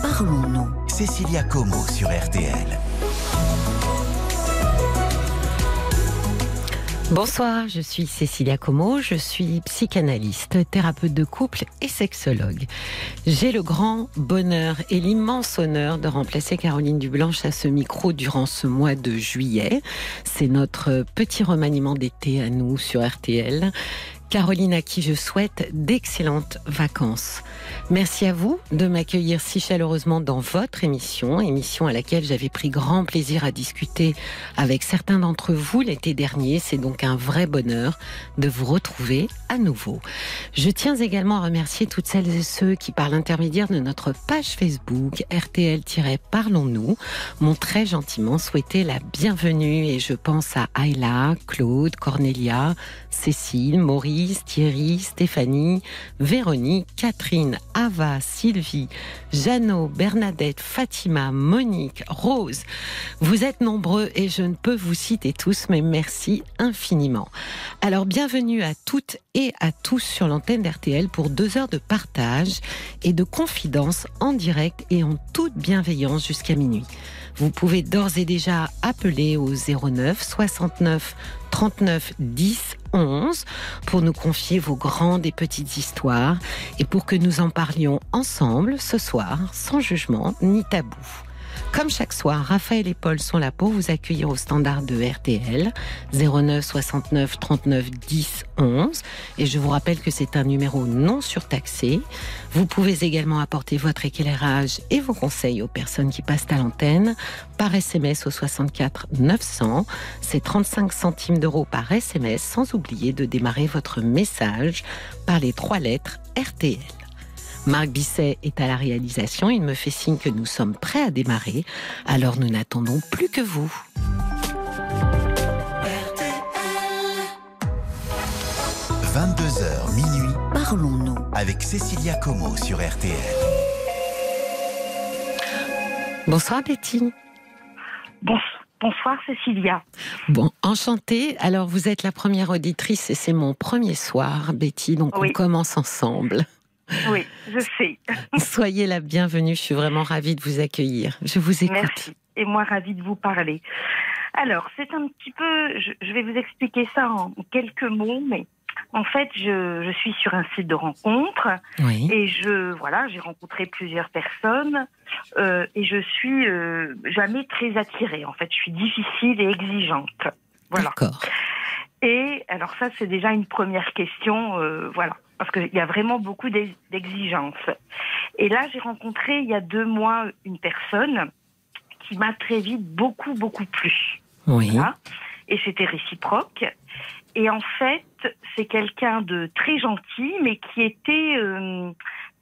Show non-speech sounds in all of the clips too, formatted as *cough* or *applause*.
parlons-nous. Cécilia Como sur RTL. Bonsoir, je suis Cécilia Como, je suis psychanalyste, thérapeute de couple et sexologue. J'ai le grand bonheur et l'immense honneur de remplacer Caroline Dublanche à ce micro durant ce mois de juillet. C'est notre petit remaniement d'été à nous sur RTL. Caroline à qui je souhaite d'excellentes vacances. Merci à vous de m'accueillir si chaleureusement dans votre émission, émission à laquelle j'avais pris grand plaisir à discuter avec certains d'entre vous l'été dernier. C'est donc un vrai bonheur de vous retrouver à nouveau. Je tiens également à remercier toutes celles et ceux qui, par l'intermédiaire de notre page Facebook RTL-Parlons-nous, m'ont très gentiment souhaité la bienvenue et je pense à Ayla, Claude, Cornelia, Cécile, Maurice, Thierry, Stéphanie, Véronique, Catherine, Ava, Sylvie, Jeannot, Bernadette, Fatima, Monique, Rose. Vous êtes nombreux et je ne peux vous citer tous, mais merci infiniment. Alors bienvenue à toutes et à tous sur l'antenne d'RTL pour deux heures de partage et de confidence en direct et en toute bienveillance jusqu'à minuit. Vous pouvez d'ores et déjà appeler au 09 69 39 10 11 pour nous confier vos grandes et petites histoires et pour que nous en parlions ensemble ce soir sans jugement ni tabou. Comme chaque soir, Raphaël et Paul sont là pour vous accueillir au standard de RTL 09 69 39 10 11. Et je vous rappelle que c'est un numéro non surtaxé. Vous pouvez également apporter votre éclairage et vos conseils aux personnes qui passent à l'antenne par SMS au 64 900. C'est 35 centimes d'euros par SMS sans oublier de démarrer votre message par les trois lettres RTL. Marc Bisset est à la réalisation. Il me fait signe que nous sommes prêts à démarrer. Alors nous n'attendons plus que vous. 22h minuit Parlons-nous. avec Cécilia Como sur RTL. Bonsoir Betty. Bons- Bonsoir Cécilia. Bon, enchantée. Alors vous êtes la première auditrice et c'est mon premier soir, Betty. Donc Oui. on commence ensemble. Oui, je sais. *laughs* Soyez la bienvenue. Je suis vraiment ravie de vous accueillir. Je vous écoute. Merci. Et moi, ravie de vous parler. Alors, c'est un petit peu, je, je vais vous expliquer ça en quelques mots, mais en fait, je, je suis sur un site de rencontre Oui. et je, voilà, j'ai rencontré plusieurs personnes euh, et je suis euh, jamais très attirée. En fait, je suis difficile et exigeante. Voilà. D'accord. Et alors ça, c'est déjà une première question, euh, voilà, parce qu'il y a vraiment beaucoup d'ex- d'exigences. Et là, j'ai rencontré il y a deux mois une personne qui m'a très vite beaucoup, beaucoup plu. Oui. Voilà. Et c'était réciproque. Et en fait, c'est quelqu'un de très gentil, mais qui était euh,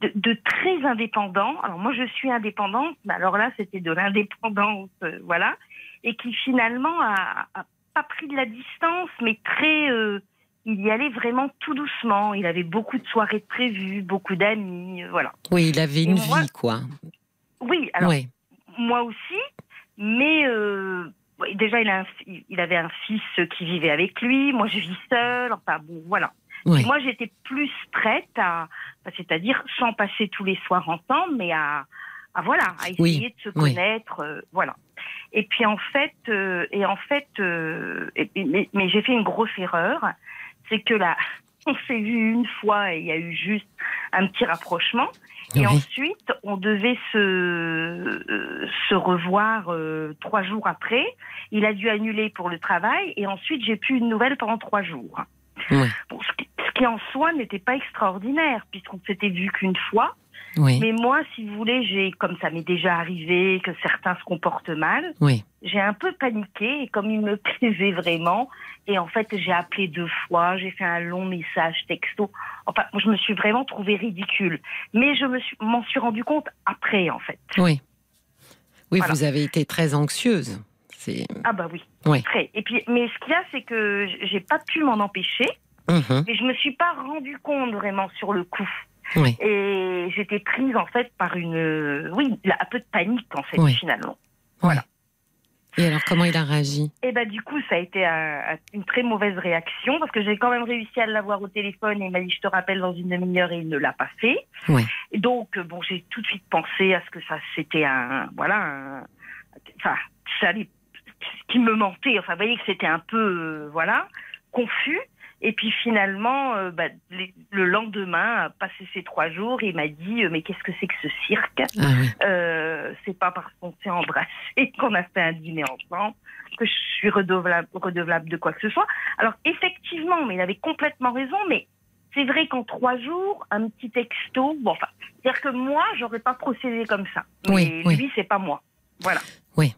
de, de très indépendant. Alors moi, je suis indépendante, mais alors là, c'était de l'indépendance, euh, voilà. Et qui finalement a, a pas pris de la distance, mais très... euh, il y allait vraiment tout doucement. Il avait beaucoup de soirées prévues, beaucoup d'amis, euh, voilà. Oui, il avait une moi- vie, quoi. Oui, alors Oui. moi aussi, mais euh, déjà il, a un fi- il avait un fils qui vivait avec lui, moi je vis seule, enfin bon voilà. Oui. Moi j'étais plus prête à, bah, c'est-à-dire sans passer tous les soirs ensemble, mais à, à voilà, à essayer Oui, de se connaître, euh, voilà. Et puis en fait, euh, et en fait, euh, et- et- mais, mais j'ai fait une grosse erreur, c'est que là, *laughs* on s'est vu une fois et il y a eu juste un petit rapprochement. Et Oui. ensuite, on devait se, euh, se revoir euh, trois jours après. Il a dû annuler pour le travail et ensuite j'ai plus une nouvelle pendant trois jours. Oui. Bon, ce, qui, ce qui en soi n'était pas extraordinaire puisqu'on s'était vu qu'une fois. Oui. Mais moi, si vous voulez, j'ai comme ça m'est déjà arrivé que certains se comportent mal, Oui. j'ai un peu paniqué et comme il me *laughs* plaisait vraiment, et en fait j'ai appelé deux fois, j'ai fait un long message texto. Enfin, je me suis vraiment trouvée ridicule, mais je me suis m'en suis rendu compte après en fait. Oui. Oui, Voilà. vous avez été très anxieuse. C'est. Ah bah oui, Oui. très. Et puis, mais ce qu'il y a, c'est que j'ai pas pu m'en empêcher, Mhm. mais je me suis pas rendu compte vraiment sur le coup. Oui. Et j'étais prise en fait par une, euh, oui, un peu de panique en fait Oui. finalement. Voilà. Et alors, comment il a réagi? Et bah du coup, ça a été une très mauvaise réaction parce que j'ai quand même réussi à l'avoir au téléphone et il m'a dit je te rappelle dans une demi-heure et il ne l'a pas fait. Et donc bon, j'ai tout de suite pensé à ce que ça c'était un voilà, un, enfin ça qui me mentait. Enfin, vous voyez que c'était un peu euh, voilà confus. Et puis finalement, euh, bah, le lendemain, passé ces trois jours, il m'a dit euh, mais qu'est-ce que c'est que ce cirque ah euh, C'est pas parce qu'on s'est embrassé *laughs* qu'on a fait un dîner ensemble que je suis redevable, redevable de quoi que ce soit. Alors effectivement, mais il avait complètement raison, mais c'est vrai qu'en trois jours, un petit texto, bon, enfin, c'est-à-dire que moi, j'aurais pas procédé comme ça. Mais oui, oui. lui, c'est pas moi. Voilà. Oui.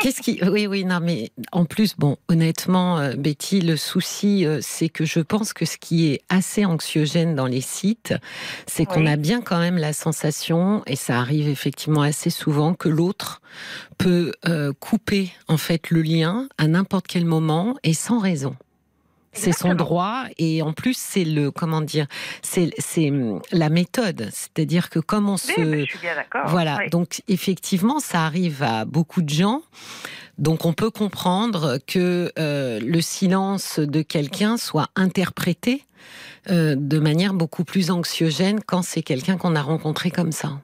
Qu'est-ce qui Oui, oui, non, mais en plus, bon, honnêtement, euh, Betty, le souci, euh, c'est que je pense que ce qui est assez anxiogène dans les sites, c'est qu'on a bien quand même la sensation, et ça arrive effectivement assez souvent, que l'autre peut euh, couper en fait le lien à n'importe quel moment et sans raison. C'est son droit et en plus c'est le comment dire c'est c'est hum, la méthode. C'est-à-dire que comme on se voilà. Donc effectivement ça arrive à beaucoup de gens. Donc on peut comprendre que euh, le silence de quelqu'un soit interprété euh, de manière beaucoup plus anxiogène quand c'est quelqu'un qu'on a rencontré comme ça.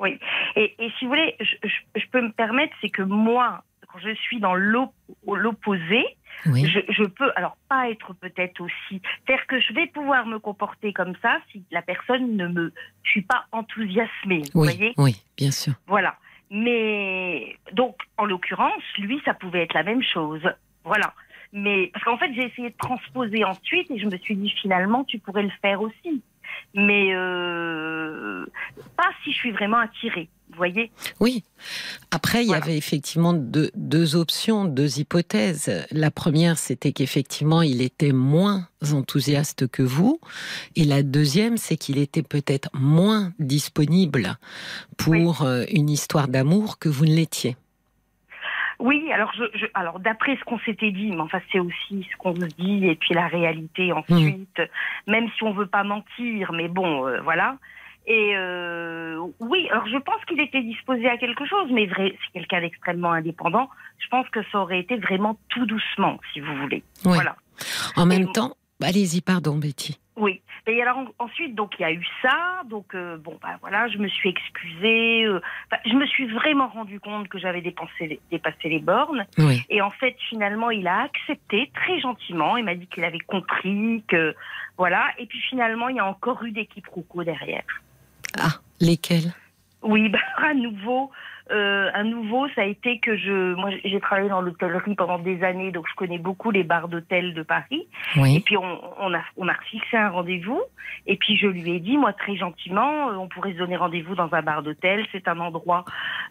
Oui. Et, et si vous voulez je, je, je peux me permettre c'est que moi quand je suis dans l'opposé je, peux, alors pas être peut-être aussi, c'est-à-dire que je vais pouvoir me comporter comme ça si la personne ne me, je suis pas enthousiasmée, oui, vous voyez Oui, bien sûr. Voilà. Mais donc, en l'occurrence, lui, ça pouvait être la même chose. Voilà. Mais parce qu'en fait, j'ai essayé de transposer ensuite et je me suis dit finalement, tu pourrais le faire aussi. Mais euh, pas si je suis vraiment attirée voyez Oui. Après, il y avait effectivement deux, deux, options, deux hypothèses. La première, c'était qu'effectivement, il était moins enthousiaste que vous. Et la deuxième, c'est qu'il était peut-être moins disponible pour euh, une histoire d'amour que vous ne l'étiez. Oui, alors je, alors d'après ce qu'on s'était dit, mais enfin c'est aussi ce qu'on se dit et puis la réalité ensuite. Mmh. Même si on veut pas mentir, mais bon, euh, voilà. Et euh, oui, alors je pense qu'il était disposé à quelque chose, mais vrai, c'est quelqu'un d'extrêmement indépendant. Je pense que ça aurait été vraiment tout doucement, si vous voulez. Voilà. En même temps, allez-y, pardon, Betty. Oui. Et alors ensuite, donc il y a eu ça. Donc euh, bon, bah voilà, je me suis excusée. Euh, je me suis vraiment rendu compte que j'avais dépassé, dépassé les bornes. Oui. Et en fait, finalement, il a accepté très gentiment. Il m'a dit qu'il avait compris que voilà. Et puis finalement, il y a encore eu des quiproquos derrière. Ah, lesquels? Oui, *laughs* bah, à nouveau, euh, à nouveau, ça a été que je, moi, j'ai travaillé dans l'hôtellerie pendant des années, donc je connais beaucoup les bars d'hôtel de Paris. Oui. Et puis on, on, a, on a fixé un rendez-vous. Et puis je lui ai dit, moi très gentiment, euh, on pourrait se donner rendez-vous dans un bar d'hôtel. C'est un endroit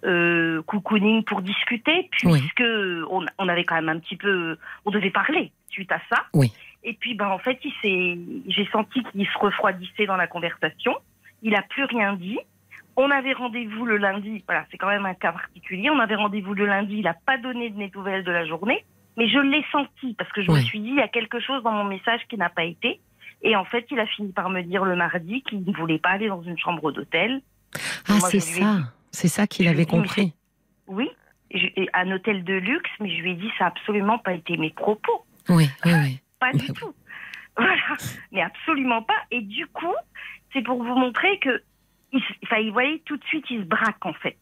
euh, cocooning pour discuter, puisque on, on avait quand même un petit peu, on devait parler suite à ça. Oui. Et puis, ben en fait, il s'est, j'ai senti qu'il se refroidissait dans la conversation. Il n'a plus rien dit. On avait rendez-vous le lundi. Voilà, c'est quand même un cas particulier. On avait rendez-vous le lundi. Il n'a pas donné de mes nouvelles de la journée. Mais je l'ai senti parce que je me suis dit, il y a quelque chose dans mon message qui n'a pas été. Et en fait, il a fini par me dire le mardi qu'il ne voulait pas aller dans une chambre d'hôtel. Ah, c'est ça. C'est ça qu'il avait compris. oui, un hôtel de luxe, mais je lui ai dit, ça n'a absolument pas été mes propos. Oui, oui, oui. *laughs* Pas du tout. *laughs* Voilà, mais absolument pas. Et du coup, c'est pour vous montrer que, enfin, vous voyez, tout de suite, il se braque en fait.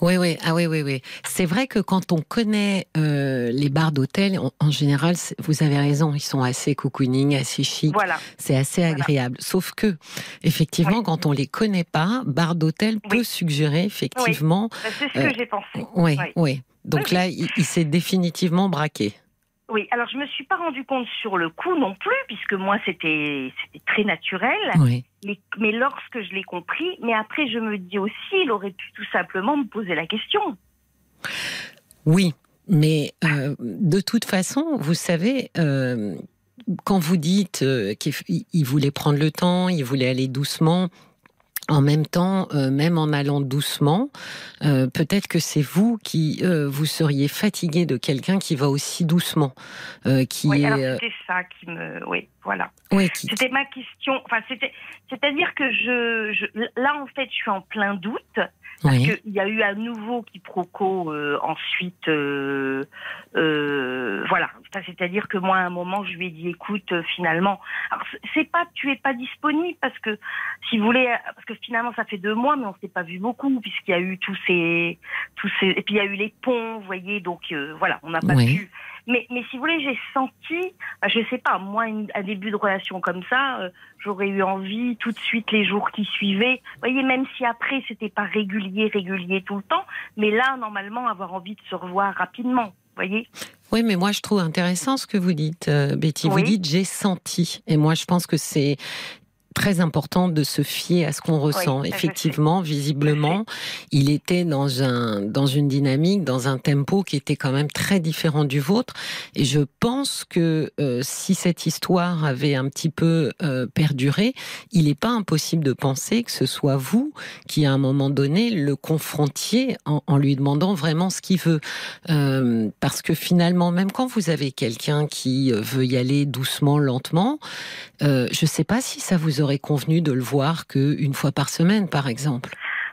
Oui, oui, ah oui, oui, oui. C'est vrai que quand on connaît euh, les bars d'hôtel, en, général, vous avez raison, ils sont assez cocooning, assez chic. Voilà. C'est assez agréable. Sauf que, effectivement, quand on les connaît pas, bar d'hôtel peut suggérer effectivement. Oui. C'est ce que euh, j'ai pensé. Oui, oui. Donc là, il s'est définitivement braqué. Oui, alors je me suis pas rendu compte sur le coup non plus, puisque moi c'était c'était très naturel. Oui. Mais, mais lorsque je l'ai compris, mais après je me dis aussi, il aurait pu tout simplement me poser la question. Oui, mais euh, de toute façon, vous savez, euh, quand vous dites euh, qu'il voulait prendre le temps, il voulait aller doucement, en même temps, euh, même en allant doucement, euh, peut-être que c'est vous qui euh, vous seriez fatigué de quelqu'un qui va aussi doucement, qui oui, alors c'était ça qui me, oui, voilà. Oui, C'était ma question. Enfin, c'était, c'est-à-dire que je, je, là en fait, je suis en plein doute Parce qu'il y a eu à nouveau quiproquo euh, ensuite. Euh, euh, voilà. C'est-à-dire que moi, à un moment, je lui ai dit, écoute, finalement, alors c'est pas tu es pas disponible parce que, si vous voulez, parce que finalement, ça fait deux mois, mais on s'est pas vu beaucoup puisqu'il y a eu tous ces, tous ces, et puis il y a eu les ponts, vous voyez, donc voilà, on n'a pas pu mais, mais si vous voulez, j'ai senti, bah, je sais pas, moi, un début de relation comme ça, euh, j'aurais eu envie tout de suite les jours qui suivaient. Vous voyez, même si après, c'était pas régulier, régulier tout le temps, mais là, normalement, avoir envie de se revoir rapidement. Voyez oui, mais moi je trouve intéressant ce que vous dites, euh, Betty. Vous dites j'ai senti, et moi je pense que c'est très important de se fier à ce qu'on ressent. Effectivement, visiblement, il était dans un dans une dynamique, dans un tempo qui était quand même très différent du vôtre. Et je pense que euh, si cette histoire avait un petit peu euh, perduré, il n'est pas impossible de penser que ce soit vous qui, à un moment donné, le confrontiez en, en lui demandant vraiment ce qu'il veut. Euh, parce que finalement, même quand vous avez quelqu'un qui veut y aller doucement, lentement, je ne sais pas si ça vous aurait aurait convenu de le voir qu'une fois par semaine, par exemple?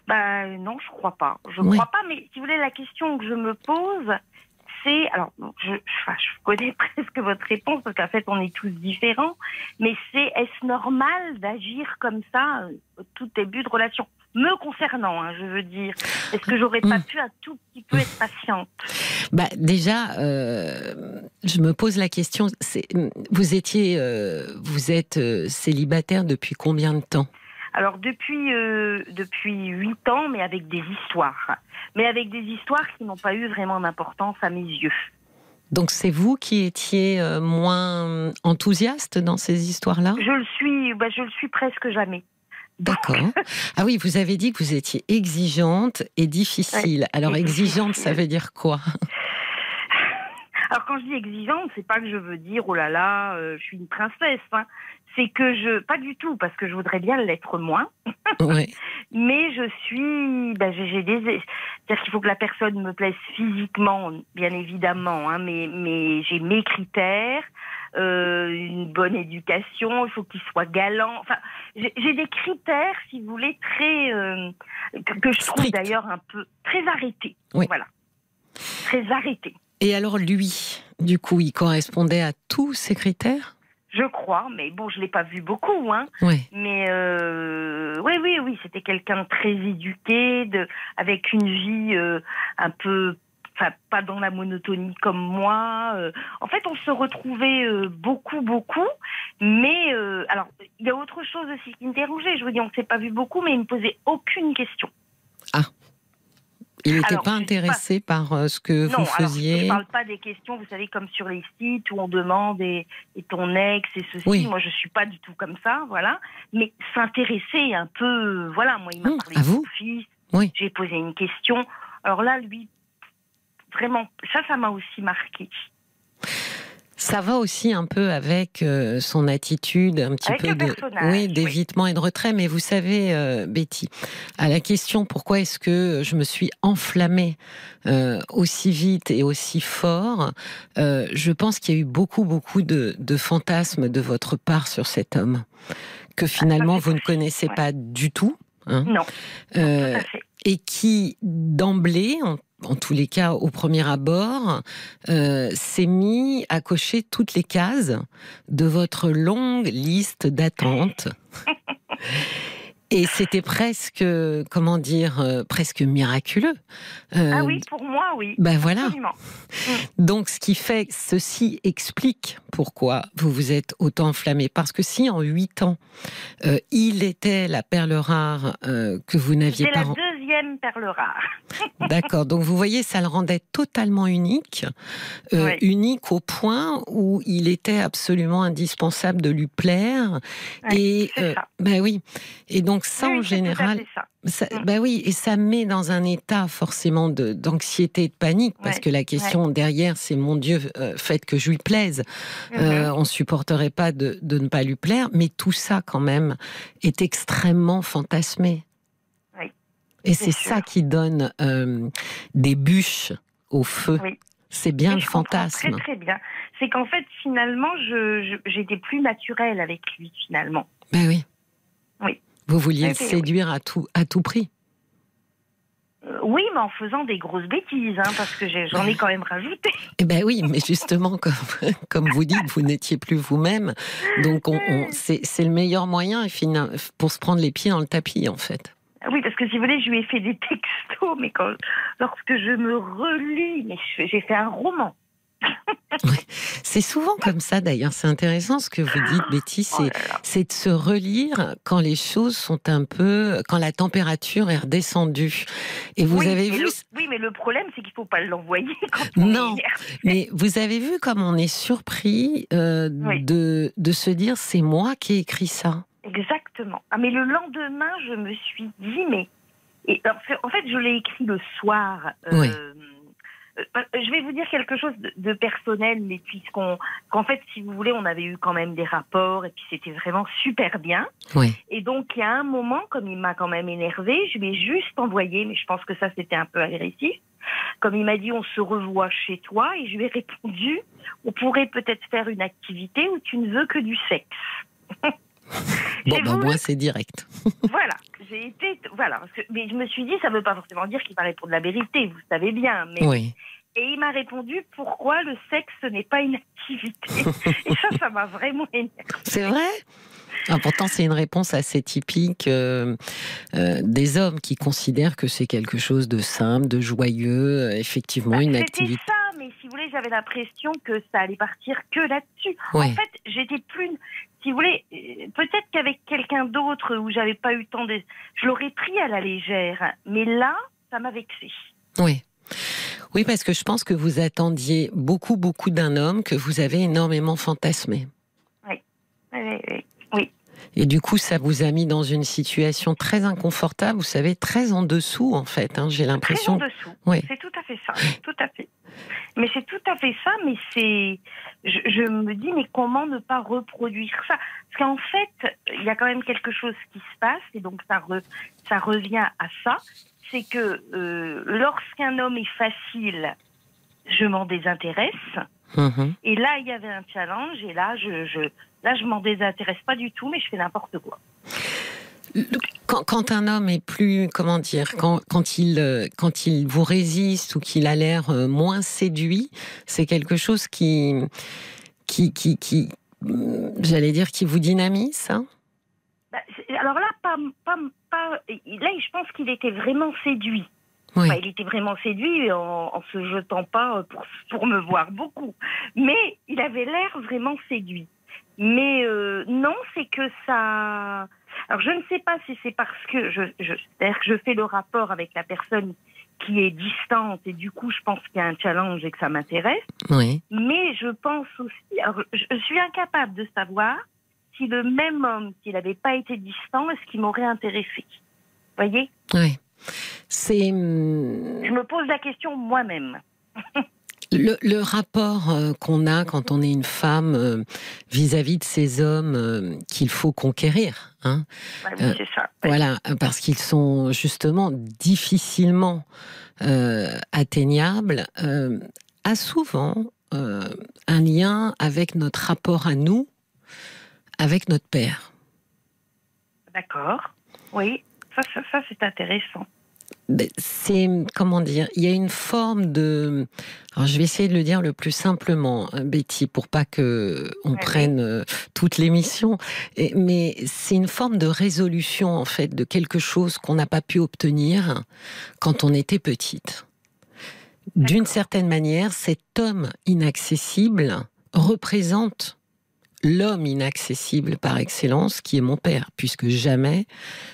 Bah, Non, je crois pas. Je ne crois pas, mais si vous voulez, la question que je me pose, c'est. Alors, je, je, connais *laughs* presque votre réponse, parce qu'en fait, on est tous différents, mais c'est est-ce normal d'agir comme ça euh, au tout début de relation? Me concernant, hein, je veux dire. Est-ce que j'aurais pas hmm. pu un tout petit peu être patiente? Bah déjà, euh, je me pose la question. Vous étiez, euh, vous êtes euh, célibataire depuis combien de temps? Alors depuis depuis huit ans, mais avec des histoires, mais avec des histoires qui n'ont pas eu vraiment d'importance à mes yeux. Donc c'est vous qui étiez moins enthousiaste dans ces histoires-là? Je le suis, bah, je le suis presque jamais. D'accord. *laughs* Ah oui, vous avez dit que vous étiez exigeante et difficile. Alors exigeante, ça veut dire quoi? Alors quand je dis exigeante, c'est pas que je veux dire oh là là, euh, je suis une princesse. Hein. C'est que je, pas du tout, parce que je voudrais bien l'être moins. *laughs* Mais je suis, ben, j'ai des, c'est-à-dire qu'il faut que la personne me plaise physiquement, bien évidemment. Hein, mais mais j'ai mes critères. Euh, une bonne éducation, il faut qu'il soit galant. Enfin, j'ai des critères, si vous voulez, très euh, que, je trouve d'ailleurs un peu très arrêtés. Voilà, très arrêtés. Et alors lui, du coup, il correspondait à tous ces critères? Je crois, mais bon, je l'ai pas vu beaucoup, hein. Mais euh, oui, oui, oui, c'était quelqu'un de très éduqué, de, avec une vie un peu enfin pas dans la monotonie comme moi. Euh. en fait, on se retrouvait euh, beaucoup, beaucoup, mais euh, alors il y a autre chose aussi qui me dérangeait. Je vous dis, on ne s'est pas vu beaucoup, mais il me posait aucune question. Ah. Il n'était pas intéressé par ce que vous faisiez. je ne parle pas des questions, vous savez, comme sur les sites où on demande et, ton ex et ceci. Moi, je suis pas du tout comme ça, voilà. Mais s'intéresser un peu, voilà. Moi, il m'a hum, parlé de son fils. Oui. J'ai posé une question. Alors là, lui, vraiment, ça, ça m'a aussi marqué. Ça va aussi un peu avec euh, son attitude, un petit peu de, oui, d'évitement et de retrait. Mais vous savez, euh, Betty, à la question pourquoi est-ce que je me suis enflammée euh, aussi vite et aussi fort, je pense qu'il y a eu beaucoup, beaucoup de, fantasmes de votre part sur cet homme que finalement vous ne connaissez pas du tout. Hein. non. et qui d'emblée, en tous les cas au premier abord, euh, s'est mis à cocher toutes les cases de votre longue liste d'attente. *laughs* Et c'était presque, comment dire, euh, presque miraculeux. Euh, ah oui, pour moi, oui. Ben voilà. *laughs* Donc, ce qui fait, ceci explique pourquoi vous vous êtes autant enflammé. Parce que si en huit ans, euh, il était la perle rare que vous n'aviez pas. C'est la deuxième perle rare. *laughs* D'accord. Donc, vous voyez, ça le rendait totalement unique. Unique au point où il était absolument indispensable de lui plaire. et, ben oui. Et donc, ça, en général, ça. Mm. bah oui, et ça met dans un état forcément d'anxiété et de panique, parce que la question derrière, c'est mon Dieu, euh, faites que je lui plaise. Mm-hmm. Euh, on supporterait pas de, ne pas lui plaire, mais tout ça quand même est extrêmement fantasmé. Et c'est ça qui donne euh, des bûches au feu. C'est bien le fantasme. Très très bien. C'est qu'en fait, finalement, j'étais plus naturelle avec lui, finalement. Ben oui. Oui. Vous vouliez le séduire à tout, à tout prix Euh, oui, mais en faisant des grosses bêtises, hein, parce que j'en ai quand même rajouté. Eh ben oui, mais justement, *laughs* comme, comme vous dites, vous n'étiez plus vous-même. Donc, on, on- *laughs* c'est le meilleur moyen pour se prendre les pieds dans le tapis, en fait. Ah Oui, parce que si vous voulez, je lui ai fait des textos, mais quand, lorsque je me relis, mais j'ai fait un roman. *laughs* C'est souvent comme ça, d'ailleurs. C'est intéressant ce que vous dites, Betty. Oh C'est de se relire quand les choses sont un peu, quand la température est redescendue. Et vous oui, avez vu, le, oui, mais le problème, c'est qu'il ne faut pas l'envoyer *laughs* quand on Non. est mais vous avez vu comme on est surpris euh, Oui. de, de se dire c'est moi qui ai écrit ça? Exactement. Ah, mais le lendemain, je me suis dit, mais. Et, en fait- je l'ai écrit le soir. euh, Oui. euh, je vais vous dire quelque chose de, de personnel, mais puisqu'on, qu'en fait, si vous voulez, on avait eu quand même des rapports et puis c'était vraiment super bien. Oui. Et donc, il y a un moment, comme il m'a quand même énervé, je lui ai juste envoyé, mais je pense que ça, c'était un peu agressif. Comme il m'a dit, on se revoit chez toi, et je lui ai répondu, on pourrait peut-être faire une activité où tu ne veux que du sexe. Bon, ben voulu- moi c'est direct. *laughs* voilà, j'ai été, voilà, parce que, mais je me suis dit, ça ne veut pas forcément dire qu'il va répondre la vérité, vous savez bien. Mais, Oui. Et il m'a répondu, pourquoi le sexe n'est pas une activité *laughs* Et ça, ça m'a vraiment énervé. C'est vrai? Ah, Pourtant, c'est une réponse assez typique euh, euh, des hommes qui considèrent que c'est quelque chose de simple, de joyeux, euh, effectivement, une C'était activité. ça, mais si vous voulez, j'avais l'impression que ça allait partir que là-dessus. Ouais. En fait, j'étais plus. Si vous voulez, euh, peut-être qu'avec quelqu'un d'autre où j'avais pas eu tant de. Je l'aurais pris à la légère. Mais là, ça m'a vexée. Oui. Oui, parce que je pense que vous attendiez beaucoup, beaucoup d'un homme que vous avez énormément fantasmé. Oui, oui, oui. Et du coup, ça vous a mis dans une situation très inconfortable, vous savez, très en dessous, en fait. hein, J'ai Très en l'impression. dessous. Oui. C'est tout à fait ça. Tout à fait. Mais c'est tout à fait ça, mais c'est. Je, je me dis, mais comment ne pas reproduire ça? Parce qu'en fait, il y a quand même quelque chose qui se passe, et donc ça, re- ça revient à ça c'est que euh, lorsqu'un homme est facile, je m'en désintéresse. Mhm. Et là, il y avait un challenge, et là, je, je, là, je m'en désintéresse pas du tout, mais je fais n'importe quoi. Quand, quand un homme est plus, comment dire, quand, quand, il, euh, quand il vous résiste ou qu'il a l'air euh, moins séduit, c'est quelque chose qui, qui, qui, qui hum, j'allais dire, qui vous dynamise, ça Bah, alors là, pas, pas, pas, là, je pense qu'il était vraiment séduit. Oui. Enfin, il était vraiment séduit en, en se jetant pas pour, pour me voir beaucoup. Mais il avait l'air vraiment séduit. Mais euh, non, c'est que ça. Alors je ne sais pas si c'est parce que je, je, c'est-à-dire que je fais le rapport avec la personne qui est distante et du coup je pense qu'il y a un challenge et que ça m'intéresse. Oui. Mais je pense aussi, alors, je, je suis incapable de savoir si le même homme, s'il n'avait pas été distant, est-ce qu'il m'aurait intéressé. Vous voyez? Oui. C'est. hum, Je me pose la question moi-même. *laughs* Le, le rapport euh, qu'on a quand on est une femme euh, vis-à-vis de ces hommes euh, qu'il faut conquérir, hein, Ouais, oui, c'est ça. Voilà, parce qu'ils sont justement difficilement atteignables, a souvent un lien avec notre rapport à nous, avec notre père. D'accord. Oui, ça, ça, ça, c'est intéressant. Ben, C'est comment dire Il y a une forme de. Alors, je vais essayer de le dire le plus simplement, hein, Betty, pour pas que on Ouais, prenne euh, toute l'émission. Mais c'est une forme de résolution en fait de quelque chose qu'on n'a pas pu obtenir quand on était petite. D'une certaine manière, cet homme inaccessible représente l'homme inaccessible par excellence, qui est mon père, puisque jamais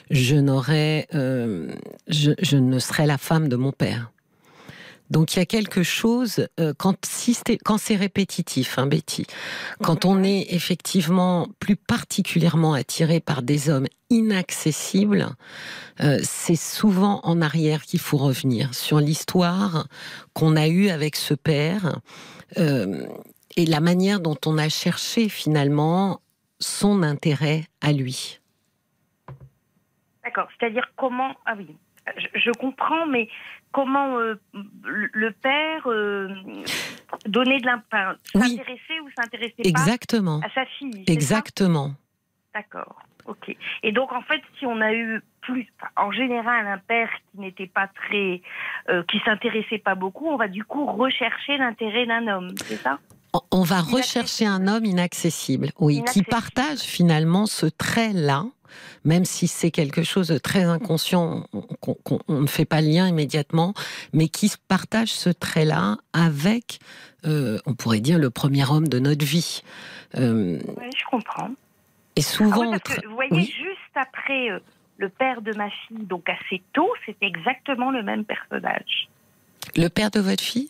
je n'aurais, euh, je, ne serais la femme de mon père. Donc il y a quelque chose euh, quand c'est répétitif, hein, Betty, quand on est effectivement plus particulièrement attiré par des hommes inaccessibles, euh, c'est souvent en arrière qu'il faut revenir sur l'histoire qu'on a eue avec ce père et la manière dont on a cherché finalement son intérêt à lui. D'accord. C'est-à-dire comment. Ah oui, je, je comprends, mais comment euh, le père euh, donnait de l'importance Oui. S'intéressait ou s'intéressait Exactement, pas à sa fille exactement. D'accord. Ok. Et donc en fait, si on a eu plus, en général, un père qui n'était pas très, euh, qui s'intéressait pas beaucoup, on va du coup rechercher l'intérêt d'un homme, c'est ça? On va rechercher un homme inaccessible, oui, qui partage finalement ce trait-là même si c'est quelque chose de très inconscient, qu'on ne fait pas le lien immédiatement, mais qui partage ce trait-là avec, euh, on pourrait dire, le premier homme de notre vie. Euh, oui, je comprends. Et souvent, ah vous voyez, juste après euh, le père de ma fille, donc assez tôt, c'était exactement le même personnage. Le père de votre fille?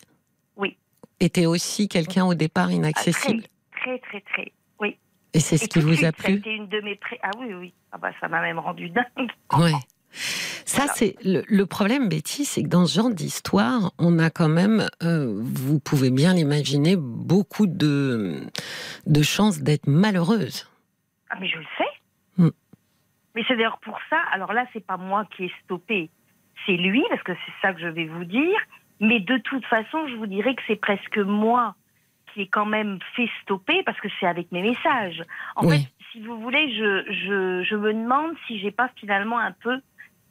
Était aussi quelqu'un au départ inaccessible. Ah, très, très, très, oui. Et c'est ce qui vous a plu C'était une de mes pré... Ah oui, oui. Ah bah ça m'a même rendu dingue. Ouais. Ça, c'est le, problème, Betty, c'est que dans ce genre d'histoire, on a quand même, euh, vous pouvez bien l'imaginer, beaucoup de, de chances d'être malheureuse. Ah, mais je le sais. Hmm. Mais c'est d'ailleurs pour ça, alors là, c'est pas moi qui ai stoppé, c'est lui, parce que c'est ça que je vais vous dire. Mais de toute façon, je vous dirais que c'est presque moi qui ai quand même fait stopper, parce que c'est avec mes messages. En fait, si vous voulez, je, je, je me demande si j'ai pas finalement un peu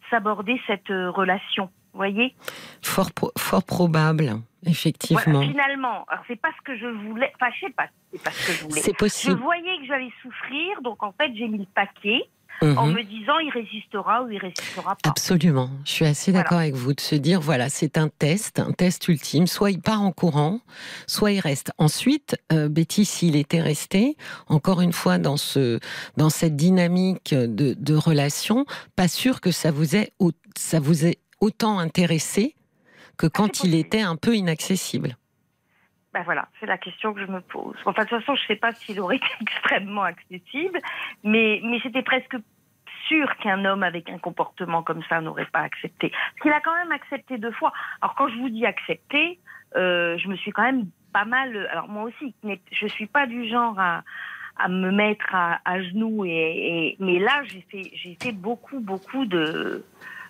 sabordé cette euh, relation. Vous voyez? Fort, fort probable, effectivement. finalement, alors c'est pas ce que je voulais. Enfin, je sais pas, c'est pas ce que je voulais. C'est possible. Je voyais que j'allais souffrir, donc en fait, j'ai mis le paquet en mhm. me disant il résistera ou il résistera pas. Absolument, je suis assez d'accord avec vous de se dire voilà c'est un test, un test ultime. Soit il part en courant, soit il reste. Ensuite, euh, Betty s'il était resté, encore une fois dans ce dans cette dynamique de, de relation, pas sûr que ça vous ait ça vous ait autant intéressé que ah, quand il était un peu inaccessible. Ben voilà, c'est la question que je me pose. Enfin, de toute façon, je ne sais pas s'il aurait *laughs* été extrêmement accessible, mais, mais c'était presque sûr qu'un homme avec un comportement comme ça n'aurait pas accepté. Parce qu'il a quand même accepté deux fois. Alors, quand je vous dis accepter, euh, je me suis quand même pas mal. Alors, moi aussi, je suis pas du genre à, à me mettre à, à genoux, et, et, mais là, j'ai fait, j'ai fait beaucoup, beaucoup de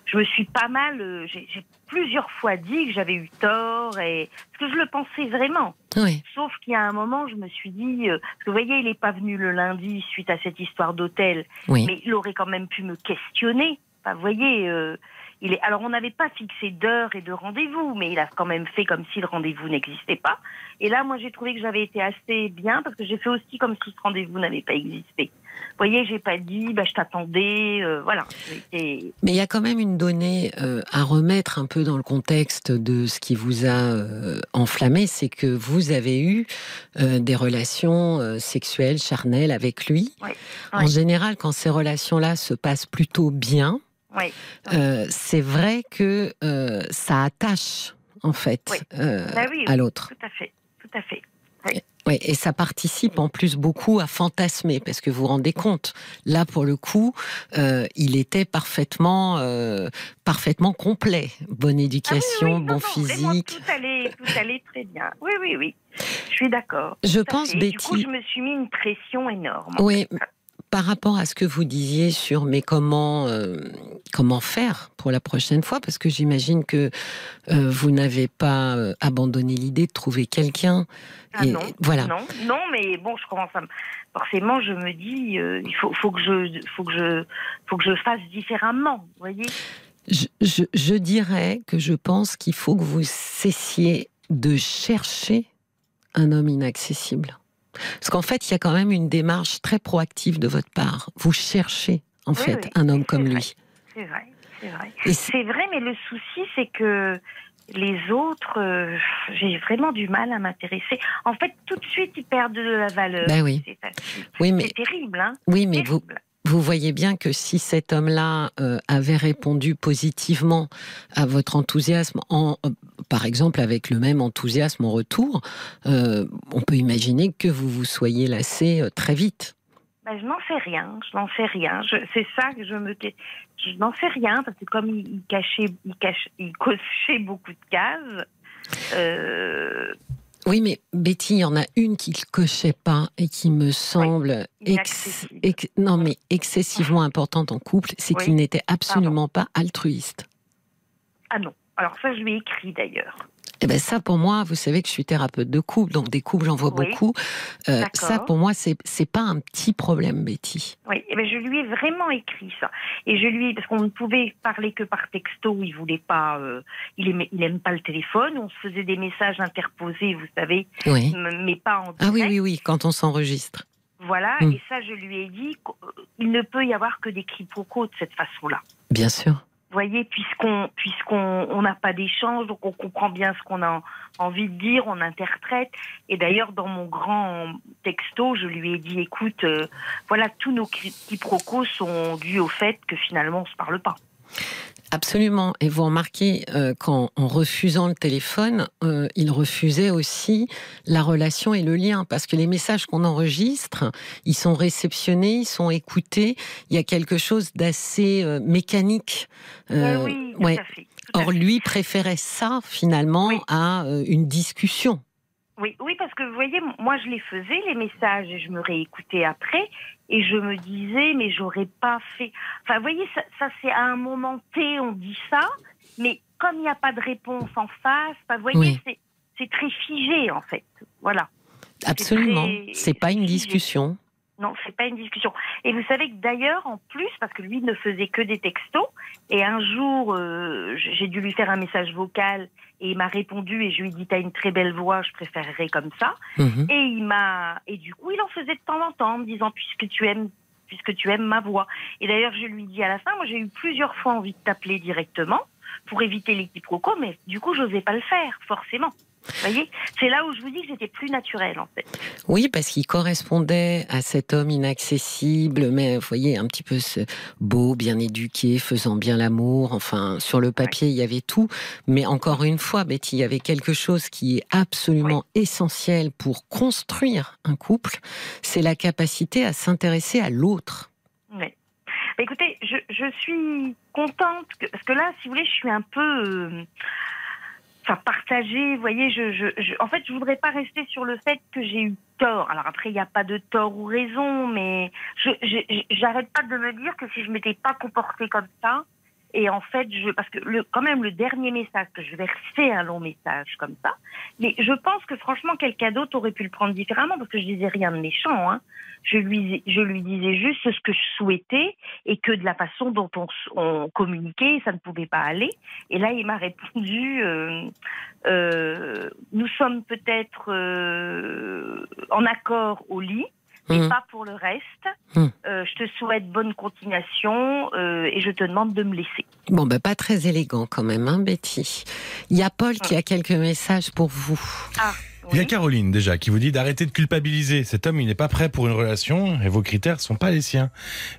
je me suis pas mal, euh, j'ai plusieurs fois dit que j'avais eu tort et parce que je le pensais vraiment. Oui. Sauf qu'il y a un moment, je me suis dit, euh, parce que vous voyez, il n'est pas venu le lundi suite à cette histoire d'hôtel, mais il aurait quand même pu me questionner. Enfin, vous voyez, euh, il est. Alors, on n'avait pas fixé d'heure et de rendez-vous, mais il a quand même fait comme si le rendez-vous n'existait pas. Et là, moi, j'ai trouvé que j'avais été assez bien parce que j'ai fait aussi comme si ce rendez-vous n'avait pas existé. Vous voyez, j'ai pas dit, bah, je t'attendais, euh, voilà. Mais il y a quand même une donnée euh, à remettre un peu dans le contexte de ce qui vous a euh, enflammé, c'est que vous avez eu des relations sexuelles, charnelles avec lui. En général, quand ces relations-là se passent plutôt bien, c'est vrai que ça attache en fait bah à l'autre. Tout à fait, tout à fait. Oui, et ça participe en plus beaucoup à fantasmer, parce que vous vous rendez compte, là pour le coup, euh, il était parfaitement, euh, parfaitement complet. Bonne ah éducation, bon physique. Tout allait, tout allait très bien. Oui, oui, oui. Je suis d'accord. Je pense, Betty. Du coup, je me suis mis une pression énorme. Oui, par rapport à ce que vous disiez sur mais comment euh, comment faire pour la prochaine fois? Parce que j'imagine que euh, vous n'avez pas euh, abandonné l'idée de trouver quelqu'un. Ah non, voilà. non non mais bon je commence à forcément je me dis il faut, faut que je faut que je faut que je fasse différemment vous voyez? Je, je, je dirais que je pense qu'il faut que vous cessiez de chercher un homme inaccessible parce qu'en fait, il y a quand même une démarche très proactive de votre part. Vous cherchez, en fait, un homme comme lui. C'est vrai, c'est vrai. C'est vrai, mais le souci, c'est que les autres, euh, j'ai vraiment du mal à m'intéresser. En fait, tout de suite, ils perdent de la valeur. Ben oui. C'est terrible, hein Oui, mais vous, vous voyez bien que si cet homme-là euh, avait répondu positivement à votre enthousiasme, en, par exemple avec le même enthousiasme en retour, euh, on peut imaginer que vous vous soyez lassé très vite. Ben, je n'en sais rien, je n'en sais rien. C'est ça que je me je n'en sais rien parce que comme il, cachait, il, cache, il cochait beaucoup de cases. Oui, mais Betty, il y en a une qui ne cochait pas et qui me semble non, mais excessivement importante en couple, c'est qu'il n'était absolument pas altruiste. Ah non. Alors ça, je lui ai écrit d'ailleurs. Eh ben ça, pour moi, vous savez que je suis thérapeute de couple, donc des couples, j'en vois Oui. beaucoup. Euh, ça, pour moi, c'est c'est pas un petit problème, Betty. Oui, eh ben, je lui ai vraiment écrit ça. Et je lui ai, parce qu'on ne pouvait parler que par texto, il voulait pas, euh, il aimait, il aime pas le téléphone. On se faisait des messages interposés, vous savez, Oui. mais pas en direct. Ah oui, oui, oui, quand on s'enregistre. Voilà, Mm. et ça, je lui ai dit qu'il ne peut y avoir que des quiproquos de cette façon-là. Bien sûr. Vous voyez, puisqu'on puisqu'on on n'a pas d'échange, donc on comprend bien ce qu'on a envie de dire, on interprète. Et d'ailleurs, dans mon grand texto, je lui ai dit, écoute, euh, voilà, tous nos qui- quiproquos sont dus au fait que finalement, on se parle pas. Absolument. Et vous remarquez euh, qu'en en refusant le téléphone, euh, il refusait aussi la relation et le lien, parce que les messages qu'on enregistre, ils sont réceptionnés, ils sont écoutés. Il y a quelque chose d'assez euh, mécanique. Euh, Euh, oui, tout ouais. à fait. Or, lui préférait ça finalement Oui. à euh, une discussion. Oui, oui, parce que vous voyez, moi je les faisais, les messages, et je me réécoutais après, et je me disais, mais j'aurais pas fait. Enfin, vous voyez, ça, ça, c'est à un moment T, on dit ça, mais comme il n'y a pas de réponse en face, enfin, vous voyez, Oui. c'est, très figé en fait. Voilà. Absolument. C'est pas une discussion. Non, c'est pas une discussion. Et vous savez que d'ailleurs, en plus, parce que lui ne faisait que des textos, et un jour, euh, j'ai dû lui faire un message vocal, et il m'a répondu, et je lui ai dit, t'as une très belle voix, je préférerais comme ça. Mhm. Et il m'a, et du coup, il en faisait de temps en temps, en me disant, puisque tu aimes, puisque tu aimes ma voix. Et d'ailleurs, je lui dis à la fin, moi, j'ai eu plusieurs fois envie de t'appeler directement pour éviter les quiproquos, mais du coup, j'osais pas le faire, forcément. Vous voyez, c'est là où je vous dis que j'étais plus naturelle, en fait. Oui, parce qu'il correspondait à cet homme inaccessible, mais vous voyez, un petit peu ce beau, bien éduqué, faisant bien l'amour. Enfin, sur le papier, il y avait tout. Mais encore une fois, Betty, il y avait quelque chose qui est absolument essentiel pour construire un couple. C'est la capacité à s'intéresser à l'autre. Ouais. Bah, écoutez, je, je suis contente que, parce que là, si vous voulez, je suis un peu, euh, enfin, partagée. Vous voyez, je, je, je- en fait, je voudrais pas rester sur le fait que j'ai eu tort. Alors après, il n'y a pas de tort ou raison, mais je- j'arrête pas de me dire que si je m'étais pas comportée comme ça, et en fait, je, parce que le, quand même, le dernier message que je c'est un long message comme ça, mais je pense que franchement, quelqu'un d'autre aurait pu le prendre différemment parce que je disais rien de méchant. Hein. Je lui, je lui disais juste ce que je souhaitais et que de la façon dont on, on communiquait, ça ne pouvait pas aller. Et là, il m'a répondu euh, euh, Nous sommes peut-être euh, en accord au lit, mais Mhm. pas pour le reste. Mhm. Euh, je te souhaite bonne continuation euh, et je te demande de me laisser. Bon, ben, pas très élégant quand même, hein, Betty. Il y a Paul qui a quelques messages pour vous. Ah, Il y a. Caroline déjà qui vous dit d'arrêter de culpabiliser. Cet homme, il n'est pas prêt pour une relation et vos critères sont pas les siens.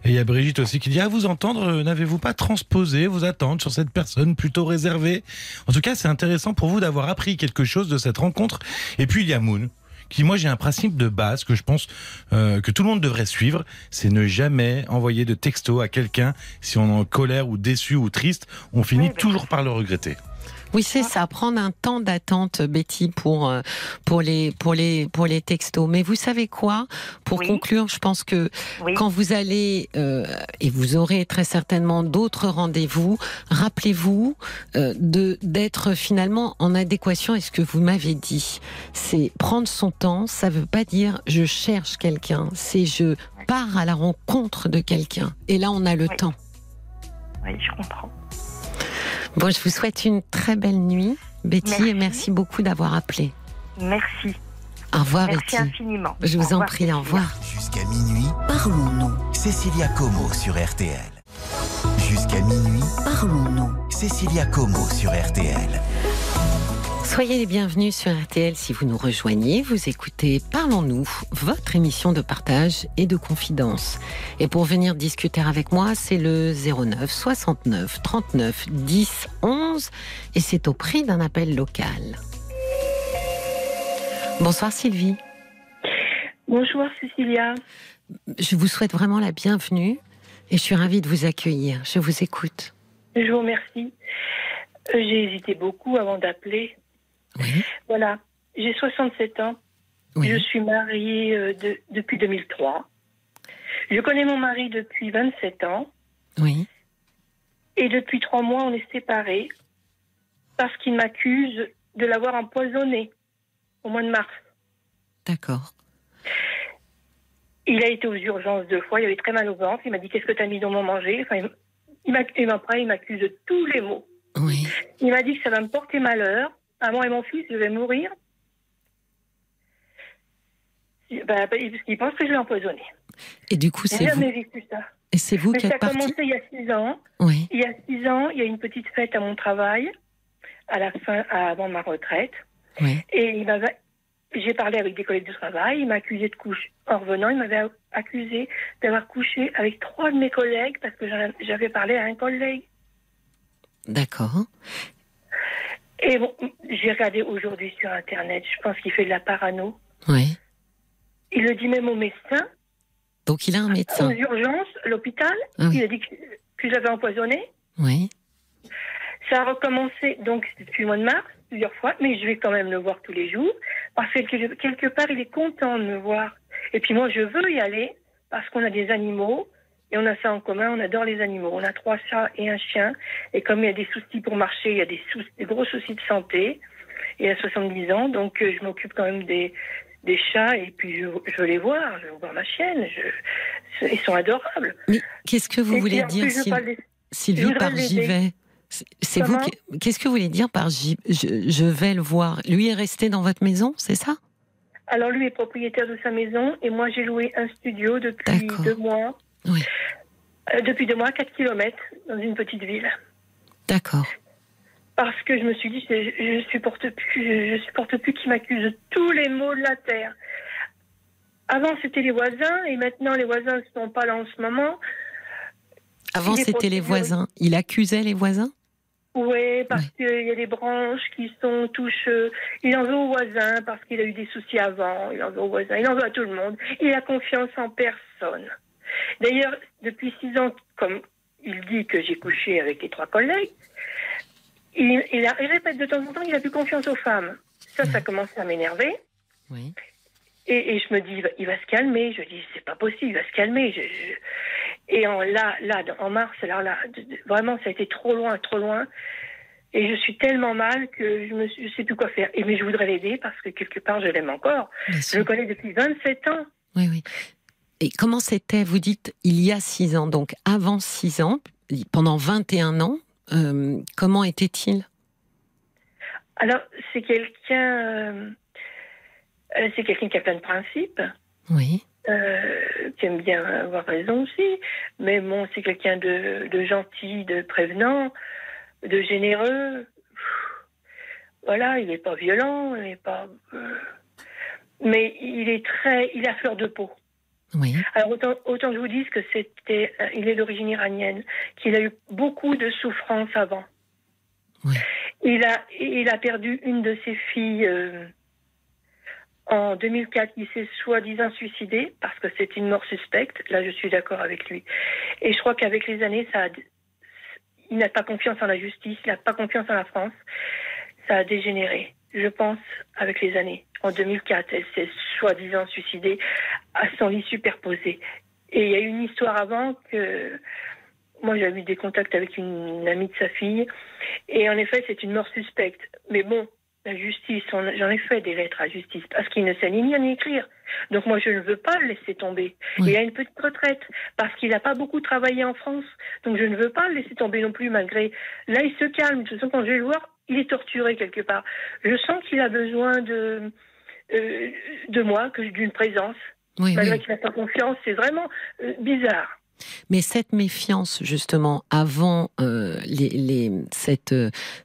Et il y a Brigitte aussi qui dit à vous entendre, euh, n'avez-vous pas transposé vos attentes sur cette personne plutôt réservée? En tout cas, c'est intéressant pour vous d'avoir appris quelque chose de cette rencontre. Et puis il y a Moon qui, moi, j'ai un principe de base que je pense euh, que tout le monde devrait suivre, c'est ne jamais envoyer de texto à quelqu'un si on est en colère ou déçu ou triste. On finit Oui, toujours par le regretter. Oui, c'est ça, prendre un temps d'attente, Betty, pour, euh, pour, les, pour, les, pour les textos. Mais vous savez quoi? Pour Oui. conclure, je pense que Oui. quand vous allez, euh, et vous aurez très certainement d'autres rendez-vous, rappelez-vous euh, de d'être finalement en adéquation avec ce que vous m'avez dit. C'est prendre son temps, ça veut pas dire je cherche quelqu'un, c'est je pars à la rencontre de quelqu'un. Et là, on a le Oui. temps. Oui, je comprends. Bon, je vous souhaite une très belle nuit, Betty, Merci. et merci beaucoup d'avoir appelé. Merci. Au revoir, Merci Betty. infiniment. Je Au vous en revoir, prie, au revoir. Jusqu'à minuit, parlons-nous. Cécilia Como sur RTL. Jusqu'à minuit, parlons-nous. Cécilia Como sur RTL. Soyez les bienvenus sur RTL si vous nous rejoignez. Vous écoutez Parlons-nous, votre émission de partage et de confidence. Et pour venir discuter avec moi, c'est le 09 69 39 10 11 et c'est au prix d'un appel local. Bonsoir Sylvie. Bonjour Cécilia. Je vous souhaite vraiment la bienvenue et je suis ravie de vous accueillir. Je vous écoute. Je vous remercie. Euh, J'ai hésité beaucoup avant d'appeler. Oui. Voilà, j'ai 67 ans. Oui. Je suis mariée euh, de- depuis 2003. Je connais mon mari depuis 27 ans. Oui. Et depuis trois mois, on est séparés parce qu'il m'accuse de l'avoir empoisonné au mois de mars. D'accord. Il a été aux urgences deux fois, il avait très mal au ventre. Il m'a dit Qu'est-ce que tu as mis dans mon manger? Enfin, il il après, il m'accuse de tous les maux. Oui. Il m'a dit que ça va me porter malheur. À moi et mon fils, je vais mourir. Bah, parce qu'il pense que je l'ai empoisonné. Et du coup, c'est vous. vécu ça. Et c'est vous qui êtes parti. Ça a commencé il y a six ans. Oui. Il y a six ans, il y a une petite fête à mon travail, à la fin, avant ma retraite. Oui. Et il m'avait, j'ai parlé avec des collègues de travail. Il m'a accusé de couche. En revenant, il m'avait accusé d'avoir couché avec trois de mes collègues parce que j'avais parlé à un collègue. D'accord. Et bon, j'ai regardé aujourd'hui sur Internet. Je pense qu'il fait de la parano. Oui. Il le dit même au médecin. Donc il a un médecin. Aux urgences, l'hôpital. Ah il a dit que, que j'avais empoisonné. Oui. Ça a recommencé donc depuis le mois de mars, plusieurs fois, mais je vais quand même le voir tous les jours parce que quelque part il est content de me voir. Et puis moi je veux y aller parce qu'on a des animaux et on a ça en commun, on adore les animaux. On a trois chats et un chien et comme il y a des soucis pour marcher, il y a des, des gros soucis de santé. Et à 70 ans, donc euh, je m'occupe quand même des, des chats et puis je, je, veux les voir, je veux voir ma chienne. Je, ils sont adorables. Mais qu'est-ce que vous voulez dire, Sylvie, par j'y vais C'est vous. Qu'est-ce que vous voulez dire par je, je, vais le voir? Lui est resté dans votre maison, c'est ça? Alors lui est propriétaire de sa maison et moi j'ai loué un studio depuis deux mois. Oui. Euh, depuis deux mois, 4 km dans une petite ville. D'accord parce que je me suis dit, je, je supporte plus, je, supporte plus qu'ils m'accusent de tous les maux de la terre. Avant, c'était les voisins, et maintenant, les voisins ne sont pas là en ce moment. Avant, c'était les voisins. Il accusait les voisins? Oui, parce qu'il y a des branches qui sont touches. Il en veut aux voisins parce qu'il a eu des soucis avant. Il en veut aux voisins. Il en veut à tout le monde. Il a confiance en personne. D'ailleurs, depuis six ans, comme il dit que j'ai couché avec les trois collègues, il, il, répète de temps en temps qu'il a plus confiance aux femmes. Ça, ça commence à m'énerver. Oui. Et, et, je me dis, il va, se calmer. Je dis, c'est pas possible, il va se calmer. Je, Et en, là, là, en mars, alors là, vraiment, ça a été trop loin, trop loin. Et je suis tellement mal que je ne sais plus quoi faire. Et mais je voudrais l'aider parce que quelque part, je l'aime encore. Je le connais depuis 27 ans. Oui, oui. Et comment c'était, vous dites, il y a 6 ans, donc avant 6 ans, pendant 21 ans, euh, comment était-il? Alors, c'est quelqu'un, euh, euh, c'est quelqu'un qui a plein de principes. Oui. qui aime bien avoir raison aussi, mais bon, c'est quelqu'un de, de, gentil, de prévenant, de généreux. Voilà, il n'est pas violent, il n'est pas. mais il est très, il a fleur de peau. Oui. Alors autant, autant je vous dise que c'était, euh, il est d'origine iranienne, qu'il a eu beaucoup de souffrances avant. Oui. Il a, il a perdu une de ses filles euh, en 2004. Il s'est soi-disant suicidé parce que c'est une mort suspecte. Là, je suis d'accord avec lui. Et je crois qu'avec les années, ça, a, il n'a pas confiance en la justice, il n'a pas confiance en la France. Ça a dégénéré, je pense, avec les années en 2004. Elle s'est soi-disant suicidée à son lit superposé. Et il y a eu une histoire avant que moi j'avais eu des contacts avec une amie de sa fille. Et en effet, c'est une mort suspecte. Mais bon, la justice, j'en ai fait des lettres à la justice parce qu'il ne sait ni lire ni écrire. Donc moi, je ne veux pas le laisser tomber. Il a une petite retraite parce qu'il n'a pas beaucoup travaillé en France. Donc je ne veux pas le laisser tomber non plus malgré... Là, il se calme. De toute façon, quand je vais le voir, il est torturé quelque part. Je sens qu'il a besoin de euh, de moi, que d'une présence. Oui, Malgré qu'il n'a pas confiance, c'est vraiment euh, bizarre. Mais cette méfiance, justement, avant euh, les, cette,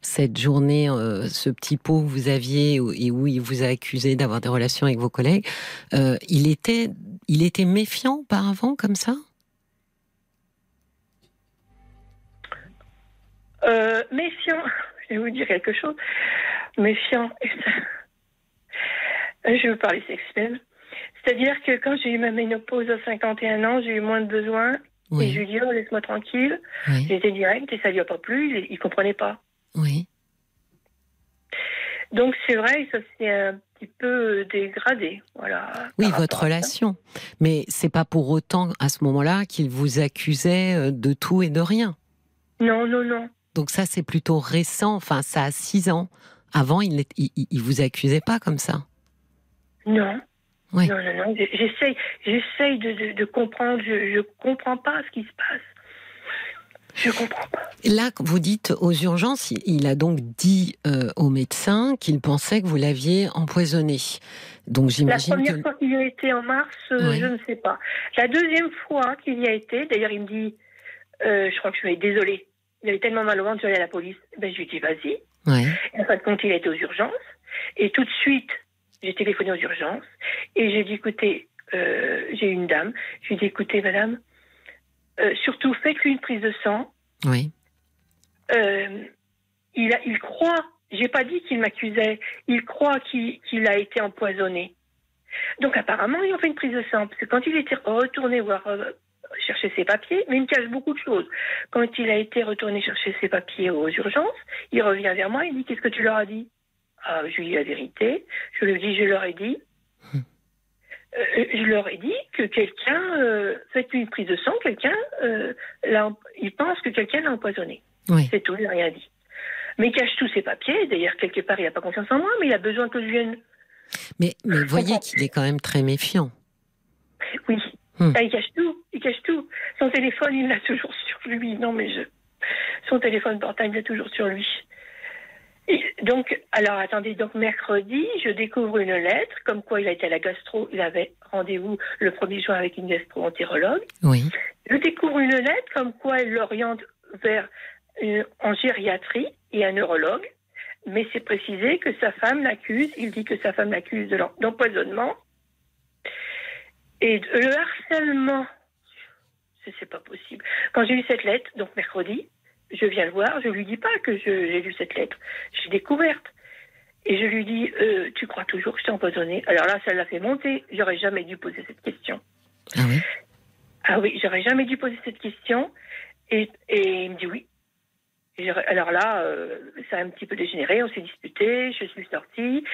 cette journée, ce petit pot que vous aviez et où il vous a accusé d'avoir des relations avec vos collègues, il, était, il était méfiant auparavant, comme ça? Méfiant, *laughs* je vais vous dire quelque chose. Méfiant, je veux parler sexuel. C'est-à-dire que quand j'ai eu ma ménopause à 51 ans, j'ai eu moins de besoins. Et je lui ai dit, oh, laisse-moi tranquille. J'étais directe et ça lui a pas plu. Il, ne comprenait pas. Oui. Donc c'est vrai, ça s'est un petit peu dégradé, voilà. Oui, votre relation. Mais c'est pas pour autant à ce moment-là qu'il vous accusait euh, de tout et de rien. Non, non, non. Donc ça c'est plutôt récent. Enfin, ça a six ans. Avant, il, il, vous accusait pas comme ça Non. Non, non, non. J'essaye, j'essaye de, de, comprendre. Je, je comprends pas ce qui se passe. Je comprends pas. Là, vous dites aux urgences, il a donc dit euh, au médecin qu'il pensait que vous l'aviez empoisonné. Donc j'imagine. La première fois qu'il y a été en mars, euh, je ne sais pas. La deuxième fois qu'il y a été, d'ailleurs, il me dit, euh, je crois que je suis désolée. Il avait tellement mal au ventre, je vais aller à la police. Ben, je lui dis, vas-y. Ouais. En fin de compte, il a été aux urgences. Et tout de suite, j'ai téléphoné aux urgences. Et j'ai dit, écoutez, j'ai une dame. Je lui ai dit, écoutez, madame, euh, surtout, faites-lui une prise de sang. Oui. Euh, il, a, il croit, j'ai pas dit qu'il m'accusait, il croit qu'il a été empoisonné. Donc apparemment, il a fait une prise de sang. Parce que quand il était retourné voir euh, chercher ses papiers, mais il me cache beaucoup de choses. Quand il a été retourné chercher ses papiers aux urgences, il revient vers moi, il dit Qu'est-ce que tu leur as dit? Ah, Je lui dis la vérité. Je lui dis Je leur ai dit. *laughs* Euh, je leur ai dit que quelqu'un, euh, fait une prise de sang, quelqu'un, euh, il pense que quelqu'un l'a empoisonné. C'est tout, il n'a rien dit. Mais il cache tous ses papiers. D'ailleurs, quelque part, il n'a pas confiance en moi, mais il a besoin que je vienne. Mais, mais voyez qu'il est quand même très méfiant. Oui. Hmm. Ah, il cache tout. Il cache tout. Son téléphone, il l'a toujours sur lui. Non, mais je. Son téléphone portable, il l'a toujours sur lui *laughs* donc, alors attendez, donc mercredi, je découvre une lettre comme quoi il a été à la gastro, il avait rendez-vous le 1er juin avec une gastro-entérologue. Oui. Je découvre une lettre comme quoi elle l'oriente vers une, en gériatrie et un neurologue, mais c'est précisé que sa femme l'accuse, il dit que sa femme l'accuse d'empoisonnement. Et le harcèlement, c'est pas possible. Quand j'ai eu cette lettre, donc mercredi, je viens le voir, je lui dis pas que j'ai lu cette lettre, j'ai découverte. Et je lui dis, euh, tu crois toujours que je t'ai empoisonné? Alors là, ça l'a fait monter. J'aurais jamais dû poser cette question. Ah oui? Ah oui, j'aurais jamais dû poser cette question. Et, et il me dit oui. alors là, euh, ça a un petit peu dégénéré, on s'est disputé, je suis sortie.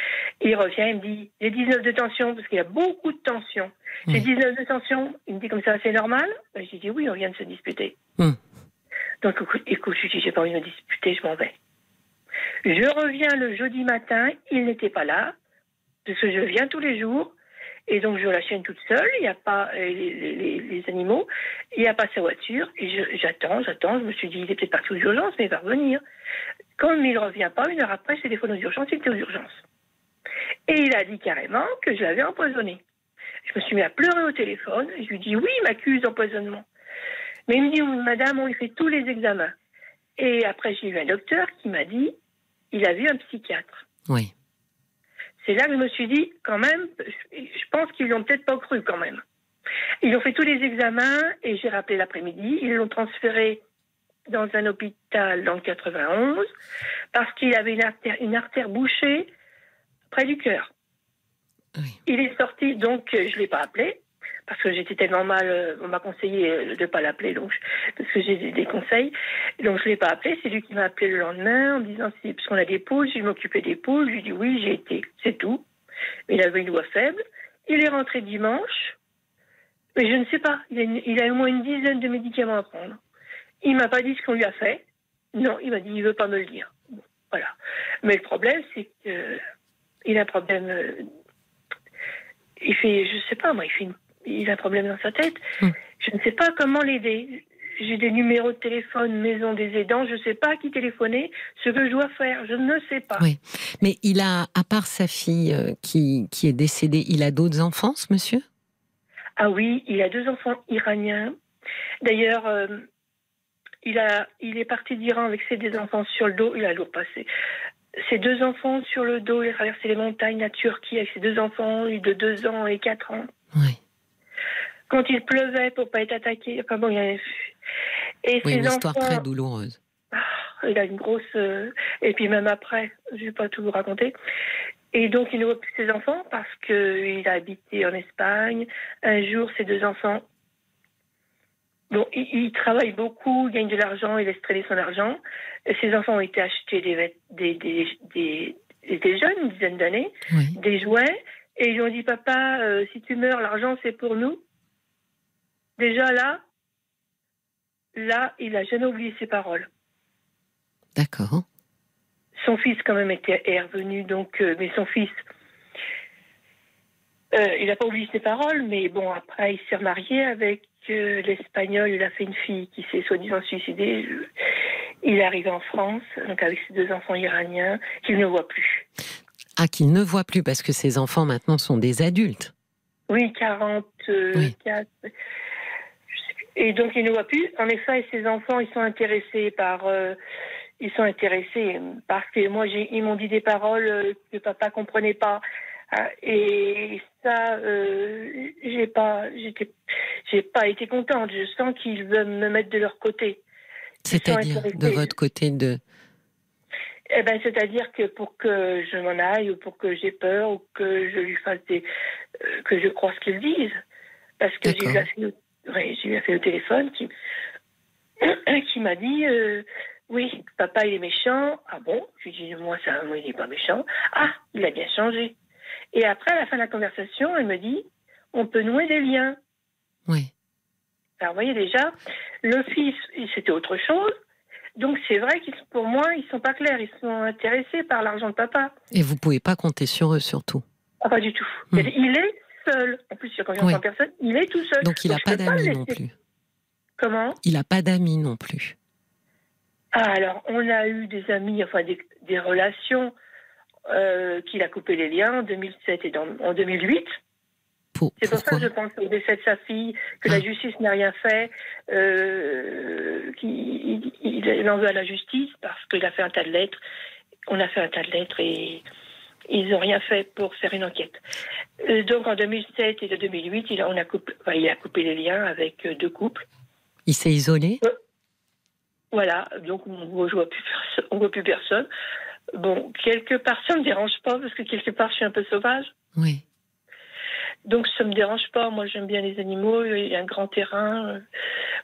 Il revient, il me dit, j'ai 19 de tension, parce qu'il y a beaucoup de tension. J'ai 19 de tension. Il me dit comme ça, c'est normal? Ben, J'ai dit oui, on vient de se disputer. Hum. Donc, écoute, je dis, j'ai pas envie de me disputer, je m'en vais. Je reviens le jeudi matin, il n'était pas là, parce que je viens tous les jours, et donc je la chaîne toute seule, il n'y a pas euh, les, animaux, il n'y a pas sa voiture, et j'attends, j'attends, je me suis dit, il est peut-être parti aux urgences, mais il va revenir. Comme il ne revient pas, une heure après, je téléphone aux urgences, il était aux urgences. Et il a dit carrément que je l'avais empoisonné. Je me suis mis à pleurer au téléphone, je lui dis, oui, il m'accuse d'empoisonnement. Mais il me dit, madame, on lui fait tous les examens. Et après, j'ai eu un docteur qui m'a dit, il a vu un psychiatre. Oui. C'est là que je me suis dit, quand même, je pense qu'ils l'ont peut-être pas cru quand même. Ils ont fait tous les examens et j'ai rappelé l'après-midi. Ils l'ont transféré dans un hôpital dans le 91 parce qu'il avait une artère, une artère bouchée près du cœur. Oui. Il est sorti, donc je ne l'ai pas appelé parce que j'étais tellement mal, euh, on m'a conseillé euh, de ne pas l'appeler, donc parce que j'ai des conseils. Donc je ne l'ai pas appelé, c'est lui qui m'a appelé le lendemain en me disant si, parce qu'on a des poules, je m'occupais des poules, je lui ai dit oui, j'ai été, c'est tout. Mais il avait une voix faible. Il est rentré dimanche, mais je ne sais pas, il a, au moins une dizaine de médicaments à prendre. Il m'a pas dit ce qu'on lui a fait. Non, il m'a dit il veut pas me le dire. voilà. Mais le problème, c'est qu'il a un problème. Euh, il fait, je sais pas moi, il fait une il a un problème dans sa tête. Hmm. Je ne sais pas comment l'aider. J'ai des numéros de téléphone, maison des aidants, je ne sais pas à qui téléphoner, ce que je dois faire, je ne sais pas. Oui, mais il a, à part sa fille euh, qui, qui est décédée, il a d'autres enfants, ce monsieur? Ah oui, il a deux enfants iraniens. D'ailleurs, euh, il, a, il est parti d'Iran avec ses deux enfants sur le dos, il a lourd passé. Ses deux enfants sur le dos, il a traversé les montagnes, la Turquie avec ses deux enfants, de deux ans et quatre ans. Oui quand il pleuvait pour pas être attaqué. Enfin bon, il y a... Et oui, une histoire très douloureuse. Ah, il a une grosse. Euh, et puis même après, je vais pas tout vous raconter. Et donc il ne voit plus ses enfants parce qu'il a habité en Espagne. Un jour, ses deux enfants. Bon, il, travaille beaucoup, il gagne de l'argent, il laisse traîner son argent. ses enfants ont été achetés des, des, des, des, jeunes, une dizaine d'années, des jouets. Et ils lui ont dit, papa, euh, si tu meurs, l'argent c'est pour nous. Déjà là, là, il n'a jamais oublié ses paroles. D'accord. Son fils, quand même, était, est revenu, donc, euh, mais son fils, euh, il n'a pas oublié ses paroles, mais bon, après, il s'est remarié avec euh, l'Espagnol. Il a fait une fille qui s'est soi-disant suicidée. Il est arrivé en France, donc avec ses deux enfants iraniens, qu'il ne voit plus. Ah, qu'il ne voit plus, parce que ses enfants maintenant sont des adultes. Oui, 44. Et donc, il ne voit plus. En effet, ses enfants, ils sont intéressés par. Euh, ils sont intéressés parce que moi, ils m'ont dit des paroles que papa comprenait pas. Ah, et ça, euh, j'ai pas, j'étais, j'ai pas été contente. Je sens qu'ils veulent me mettre de leur côté. C'est-à-dire de votre côté de. Eh ben, c'est-à-dire que pour que je m'en aille ou pour que j'ai peur ou que je lui fasse des, euh, que je crois ce qu'ils disent, parce que j'ai eu j'ai eu au téléphone qui, *coughs* qui m'a dit. Euh, oui, papa il est méchant. Ah bon? Je lui dis moi ça, moi il n'est pas méchant. Ah, il a bien changé. Et après, à la fin de la conversation, elle me dit on peut nouer des liens. Oui. Alors, vous voyez déjà, le fils, c'était autre chose. Donc, c'est vrai qu'ils, pour moi, ils sont pas clairs. Ils sont intéressés par l'argent de papa. Et vous pouvez pas compter sur eux, surtout. Ah, pas du tout. Hmm. Il est seul. En plus, quand il personne, il est tout seul. Donc, il n'a pas d'amis non plus. Comment? Il n'a pas d'amis non plus. Ah, alors, on a eu des amis, enfin, des, des relations euh, qu'il a coupé les liens en 2007 et en 2008. C'est pour ça que je pense au décès de sa fille, que la ah. justice n'a rien fait, euh, qu'il il, en veut à la justice parce qu'il a fait un tas de lettres. On a fait un tas de lettres et ils n'ont rien fait pour faire une enquête. Euh, donc en 2007 et 2008, il a, on a coupé, il a coupé les liens avec deux couples. Il s'est isolé? Voilà, donc on ne voit, voit plus personne. Bon, quelque part, ça ne me dérange pas parce que quelque part, je suis un peu sauvage. Oui. Donc ça me dérange pas. Moi, j'aime bien les animaux. Il y a un grand terrain, euh,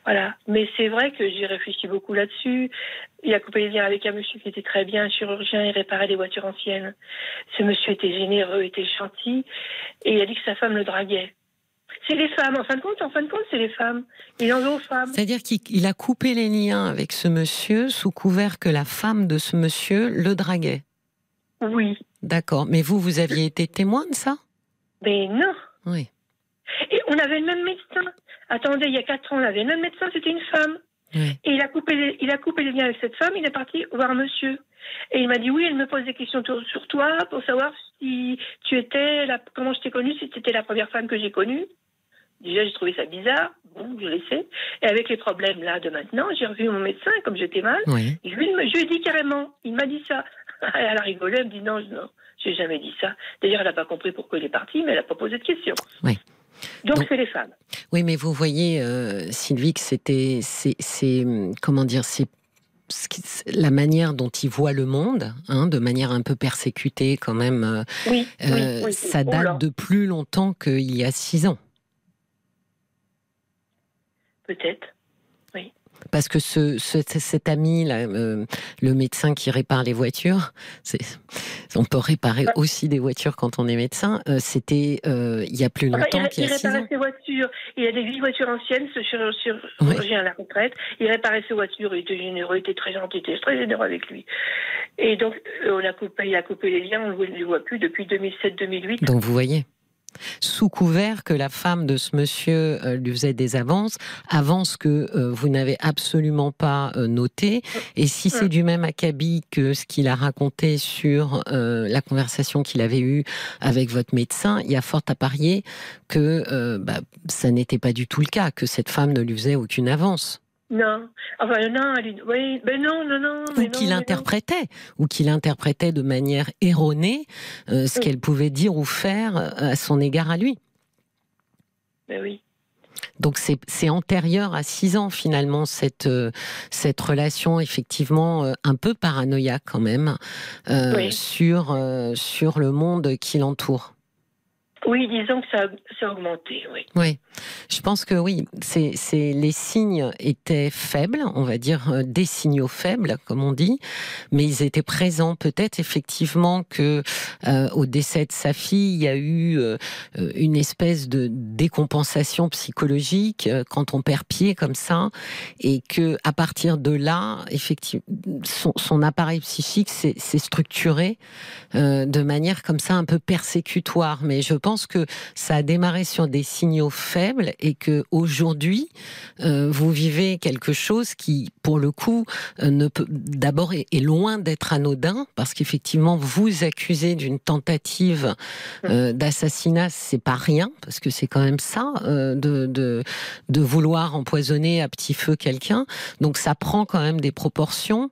voilà. Mais c'est vrai que j'ai réfléchi beaucoup là-dessus. Il a coupé les liens avec un monsieur qui était très bien, un chirurgien, il réparait des voitures anciennes. Ce monsieur était généreux, était gentil, et il a dit que sa femme le draguait. C'est les femmes, en fin de compte, en fin de compte, c'est les femmes. Il en veut aux femmes. C'est-à-dire qu'il a coupé les liens avec ce monsieur sous couvert que la femme de ce monsieur le draguait. Oui. D'accord. Mais vous, vous aviez été témoin de ça? Mais non. Oui. Et on avait le même médecin. Attendez, il y a quatre ans, on avait le même médecin, c'était une femme. Et il a, coupé les, il a coupé les liens avec cette femme, il est parti voir monsieur. Et il m'a dit oui, elle me pose des questions sur toi pour savoir si tu étais, la, comment je t'ai connue, si c'était la première femme que j'ai connue. Déjà, j'ai trouvé ça bizarre. Bon, je l'ai fait. Et avec les problèmes là de maintenant, j'ai revu mon médecin, comme j'étais mal. Oui. Je, lui, je lui ai dit carrément, il m'a dit ça. *laughs* Elle a rigolé, elle me dit non, non, j'ai jamais dit ça. D'ailleurs, elle n'a pas compris pourquoi il est parti, mais elle n'a pas posé de questions. Oui. Donc, c'est les femmes. Oui, mais vous voyez, euh, Sylvie, que c'était, c'est, comment dire, c'est la manière dont il voit le monde, hein, de manière un peu persécutée quand même, euh, oui, euh, ça date de plus longtemps qu'il y a six ans. Peut-être. Parce que ce, cet ami, là, euh, le médecin qui répare les voitures, on peut réparer aussi des voitures quand on est médecin. Euh, c'était euh, il y a plus longtemps qu'il y a Il réparait ses voitures. Il y a des vieilles voitures anciennes, ce chirurgien à la retraite. Il réparait ses voitures. Il était généreux, il était très gentil, il était très généreux avec lui. Et donc, on a coupé, il a coupé les liens. On ne le voit plus depuis 2007-2008. Donc, vous voyez sous couvert que la femme de ce monsieur euh, lui faisait des avances, avances que euh, vous n'avez absolument pas euh, notées. Et si c'est du même acabit que ce qu'il a raconté sur la conversation qu'il avait eue avec votre médecin, il y a fort à parier que bah, ça n'était pas du tout le cas, que cette femme ne lui faisait aucune avance. Non. Enfin, non, oui, ben non, non, non. Ou qu'il interprétait, ou qu'il interprétait de manière erronée euh, ce qu'elle pouvait dire ou faire euh, à son égard à lui. Ben oui. Donc c'est antérieur à six ans finalement cette euh, cette relation effectivement un peu paranoïaque quand même sur sur le monde qui l'entoure. Oui, disons que ça, ça a augmenté, oui. Oui, je pense que oui, c'est, les signes étaient faibles, on va dire euh, des signaux faibles, comme on dit, mais ils étaient présents. Peut-être effectivement que euh, au décès de sa fille, il y a eu euh, une espèce de décompensation psychologique quand on perd pied comme ça, et que à partir de là, effectivement, son, son appareil psychique s'est structuré de manière comme ça un peu persécutoire. Mais je pense pense que ça a démarré sur des signaux faibles et que aujourd'hui euh, vous vivez quelque chose qui, pour le coup, euh, ne peut d'abord est, loin d'être anodin parce qu'effectivement vous accusez d'une tentative euh, d'assassinat, c'est pas rien parce que c'est quand même ça de, de, de vouloir empoisonner à petit feu quelqu'un. Donc ça prend quand même des proportions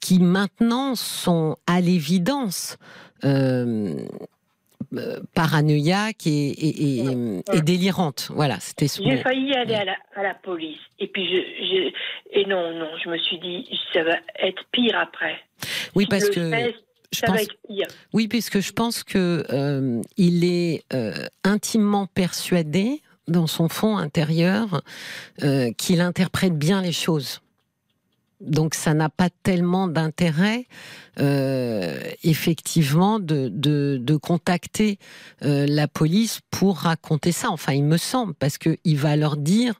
qui maintenant sont à l'évidence euh, paranoïaque et, et, délirante. Voilà, c'était J'ai failli aller à la, police. Et puis, je, et non, non, je me suis dit, ça va être pire après. Oui, parce que. je pense, Oui, puisque je pense que euh, il est euh, intimement persuadé dans son fond intérieur qu'il interprète bien les choses. Donc ça n'a pas tellement d'intérêt euh, effectivement de, de, de contacter euh, la police pour raconter ça. Enfin, il me semble, parce que il va leur dire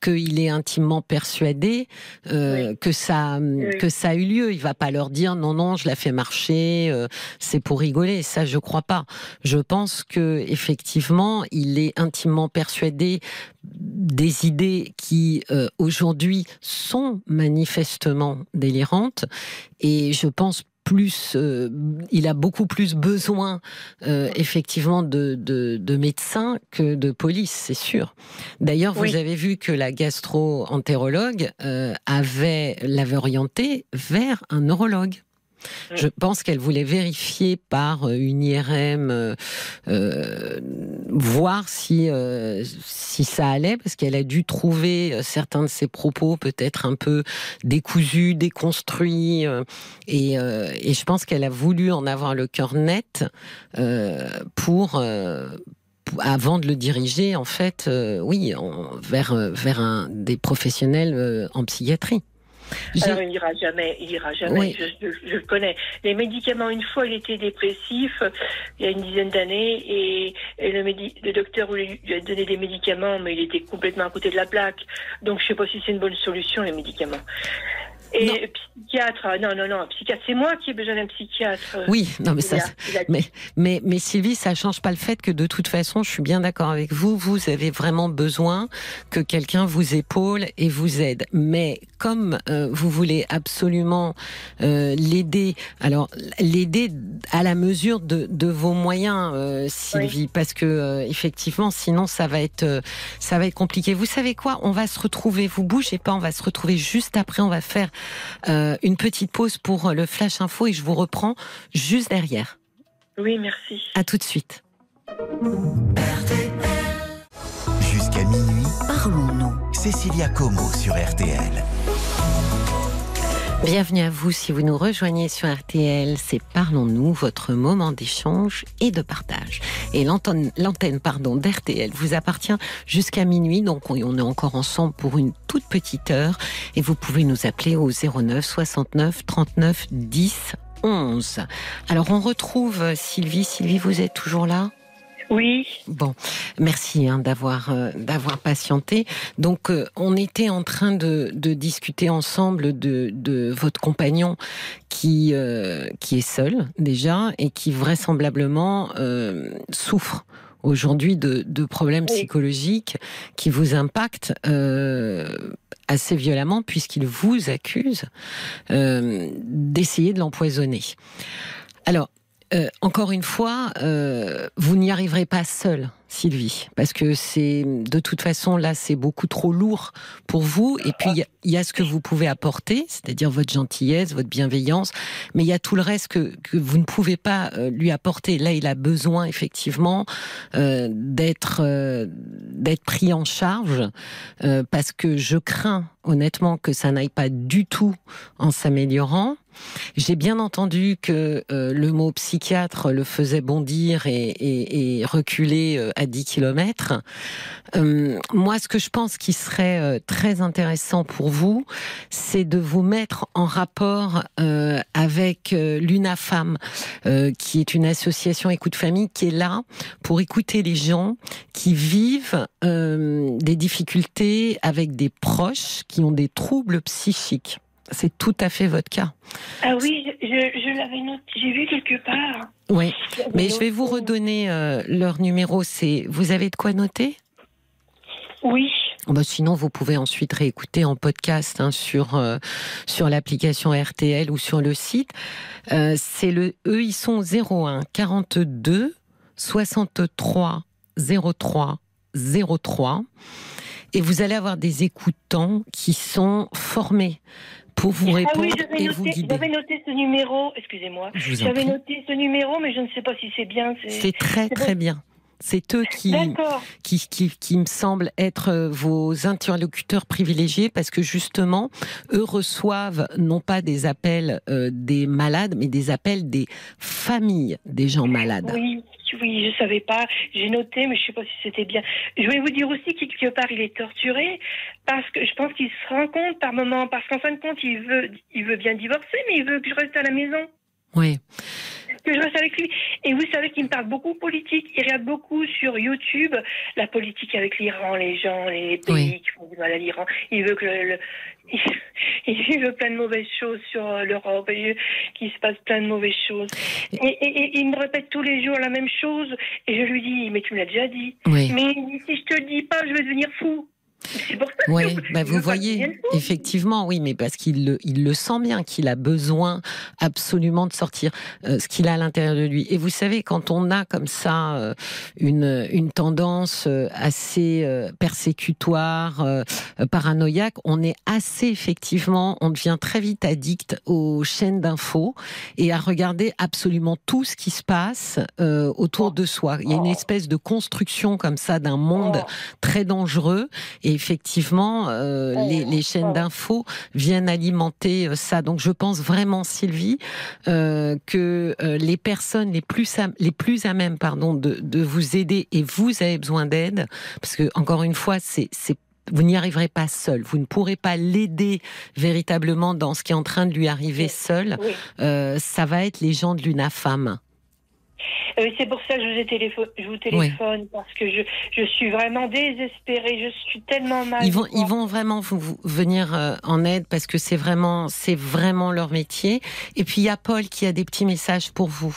qu'il est intimement persuadé euh, que ça que ça a eu lieu. Il va pas leur dire non non, je la fais marcher, c'est pour rigoler. Ça, je crois pas. Je pense que effectivement, il est intimement persuadé des idées qui aujourd'hui sont manifestement délirantes et je pense plus, euh, il a beaucoup plus besoin euh, effectivement de, de, médecins que de police, c'est sûr. D'ailleurs, vous avez vu que la gastro-entérologue euh, avait l'avait orienté vers un neurologue. Je pense qu'elle voulait vérifier par euh, une IRM, euh, euh, voir si, si ça allait, parce qu'elle a dû trouver certains de ses propos peut-être un peu décousus, déconstruits, et, je pense qu'elle a voulu en avoir le cœur net pour avant de le diriger, en fait, oui, vers, vers des professionnels en psychiatrie. Alors il n'ira jamais, il ira jamais. Je, le connais. Les médicaments, une fois, il était dépressif il y a une dizaine d'années et, le, le, docteur lui a donné des médicaments, mais il était complètement à côté de la plaque. Donc je ne sais pas si c'est une bonne solution les médicaments. Et psychiatre, non, non, non, psychiatre, c'est moi qui ai besoin d'un psychiatre. Oui, non, mais ça, mais, mais, mais Sylvie, ça change pas le fait que de toute façon, je suis bien d'accord avec vous, vous avez vraiment besoin que quelqu'un vous épaule et vous aide. Mais comme euh, vous voulez absolument euh, l'aider, alors l'aider à la mesure de, de vos moyens, euh, Sylvie, parce que effectivement, sinon ça va être, ça va être compliqué. Vous savez quoi? On va se retrouver. Vous bougez pas, on va se retrouver juste après. On va faire euh, une petite pause pour le Flash Info et je vous reprends juste derrière. Oui, merci. À tout de suite. Jusqu'à minuit, parlons-nous. Cécilia Como sur RTL. Bienvenue à vous si vous nous rejoignez sur RTL, c'est Parlons-nous, votre moment d'échange et de partage. Et l'antenne pardon d'RTL vous appartient jusqu'à minuit, donc on est encore ensemble pour une toute petite heure et vous pouvez nous appeler au 09 69 39 10 11. Alors on retrouve Sylvie. Sylvie, vous êtes toujours là? Oui. Bon, merci hein, d'avoir euh, d'avoir patienté. Donc, euh, on était en train de, de discuter ensemble de, de votre compagnon qui euh, qui est seul déjà et qui vraisemblablement souffre aujourd'hui de, de problèmes psychologiques qui vous impactent assez violemment puisqu'il vous accuse d'essayer de l'empoisonner. Alors, euh, encore une fois, euh, vous n'y arriverez pas seul. Sylvie, parce que c'est de toute façon là c'est beaucoup trop lourd pour vous. Et puis il y, a ce que vous pouvez apporter, c'est-à-dire votre gentillesse, votre bienveillance, mais il y a tout le reste que, vous ne pouvez pas euh, lui apporter. Là il a besoin effectivement d'être d'être pris en charge parce que je crains honnêtement que ça n'aille pas du tout en s'améliorant. J'ai bien entendu que euh, le mot psychiatre le faisait bondir et, reculer euh, à 10 km. Euh, moi, ce que je pense qui serait très intéressant pour vous, c'est de vous mettre en rapport avec l'UNAFAM, qui est une association écoute famille, qui est là pour écouter les gens qui vivent des difficultés avec des proches qui ont des troubles psychiques. C'est tout à fait votre cas. Ah oui, je, je l'avais noté, j'ai vu quelque part. Oui, mais je vais vous redonner leur numéro. C'est, vous avez de quoi noter? Oui. Bah sinon, vous pouvez ensuite réécouter en podcast hein, sur euh, sur l'application RTL ou sur le site. Euh, c'est le eux, ils sont 01 42 63 03 03 et vous allez avoir des écoutants qui sont formés pour vous répondre ah oui, et vous guider. J'avais noté ce numéro, excusez-moi. J'avais noté ce numéro, mais je ne sais pas si c'est bien. C'est très très bien. C'est eux qui, qui, qui, qui, me semblent être euh, vos interlocuteurs privilégiés parce que justement, eux reçoivent non pas des appels euh, des malades, mais des appels des familles des gens malades. Oui, oui, je savais pas. J'ai noté, mais je sais pas si c'était bien. Je voulais vous dire aussi qu'il quelque part il est torturé parce que je pense qu'il se rend compte par moment, parce qu'en fin de compte il veut, il veut bien divorcer, mais il veut que je reste à la maison. Oui que je reste avec lui. Et vous savez qu'il me parle beaucoup politique. Il regarde beaucoup sur YouTube la politique avec l'Iran, les gens, les pays qui font du mal à l'Iran. Il veut que le, *laughs* il veut plein de mauvaises choses sur l'Europe, qu'il se passe plein de mauvaises choses. Et, et, il me répète tous les jours la même chose. Et je lui dis, mais tu me l'as déjà dit. Mais si je te le dis pas, je vais devenir fou. Oui, bah vous voyez, effectivement, oui, mais parce qu'il le, il le sent bien qu'il a besoin absolument de sortir euh, ce qu'il a à l'intérieur de lui. Et vous savez, quand on a comme ça euh, une, une tendance euh, assez persécutoire, paranoïaque, on est assez effectivement, on devient très vite addict aux chaînes d'infos et à regarder absolument tout ce qui se passe autour de soi. Il y a une espèce de construction comme ça d'un monde très dangereux et effectivement, euh, les, chaînes d'infos viennent alimenter euh, ça. Donc je pense vraiment, Sylvie, euh, que les personnes les plus à, les plus à même, pardon, de, de vous aider et vous avez besoin d'aide, parce que encore une fois, c'est vous n'y arriverez pas seul. Vous ne pourrez pas l'aider véritablement dans ce qui est en train de lui arriver seul. ça va être les gens de l'UNAFAM. Euh, c'est pour ça que je vous, je vous téléphone, parce que je, je, suis vraiment désespérée, je suis tellement mal. Ils vont, ils vont vraiment vous, venir euh, en aide parce que c'est vraiment, c'est vraiment leur métier. Et puis il y a Paul qui a des petits messages pour vous.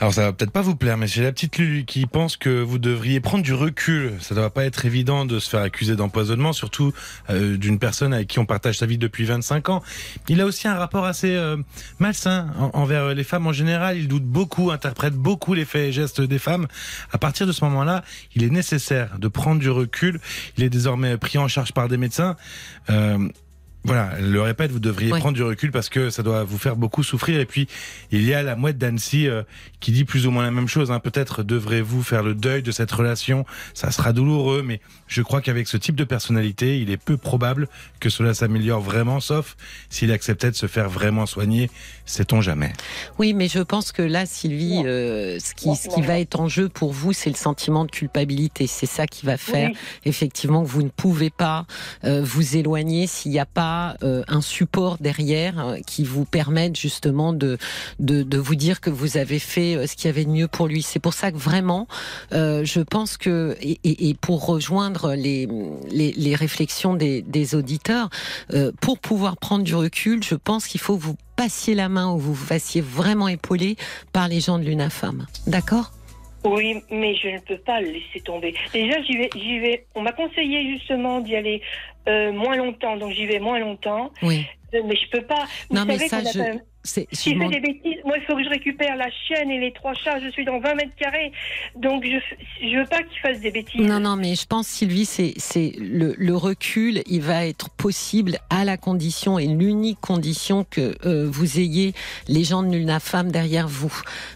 Alors ça va peut-être pas vous plaire, mais j'ai la petite Lulu qui pense que vous devriez prendre du recul. Ça ne doit pas être évident de se faire accuser d'empoisonnement, surtout euh, d'une personne avec qui on partage sa vie depuis 25 ans. Il a aussi un rapport assez euh, malsain envers les femmes en général. Il doute beaucoup, interprète beaucoup les faits et gestes des femmes. À partir de ce moment-là, il est nécessaire de prendre du recul. Il est désormais pris en charge par des médecins. Euh, voilà, le répète, vous devriez prendre du recul parce que ça doit vous faire beaucoup souffrir. Et puis, il y a la mouette d'Annecy euh, qui dit plus ou moins la même chose. Hein. Peut-être devrez-vous faire le deuil de cette relation. Ça sera douloureux, mais je crois qu'avec ce type de personnalité, il est peu probable que cela s'améliore vraiment, sauf s'il acceptait de se faire vraiment soigner. Sait-on jamais Oui, mais je pense que là, Sylvie, euh, ce, qui, ce qui va être en jeu pour vous, c'est le sentiment de culpabilité. C'est ça qui va faire effectivement que vous ne pouvez pas euh, vous éloigner s'il n'y a pas euh, un support derrière euh, qui vous permette justement de, de, vous dire que vous avez fait euh, ce qu'il y avait de mieux pour lui. C'est pour ça que vraiment, je pense que, et, pour rejoindre les, les, réflexions des, auditeurs, pour pouvoir prendre du recul, je pense qu'il faut que vous passiez la main ou vous vous fassiez vraiment épauler par les gens de l'UNAFAM. D'accord? Oui, mais je ne peux pas le laisser tomber. Déjà, j'y vais, j'y vais. On m'a conseillé justement d'y aller euh, moins longtemps, donc j'y vais moins longtemps. Oui. Euh, mais je peux pas. non, mais ça, je... c'est. Si je fais des bêtises, moi, il faut que je récupère la chienne et les trois chats. Je suis dans 20 mètres carrés. Donc, je, je veux pas qu'il fasse des bêtises. Non, non, mais je pense, Sylvie, c'est c'est le, le recul, il va être possible à la condition et l'unique condition que euh, vous ayez les gens de Nulna Femme derrière vous.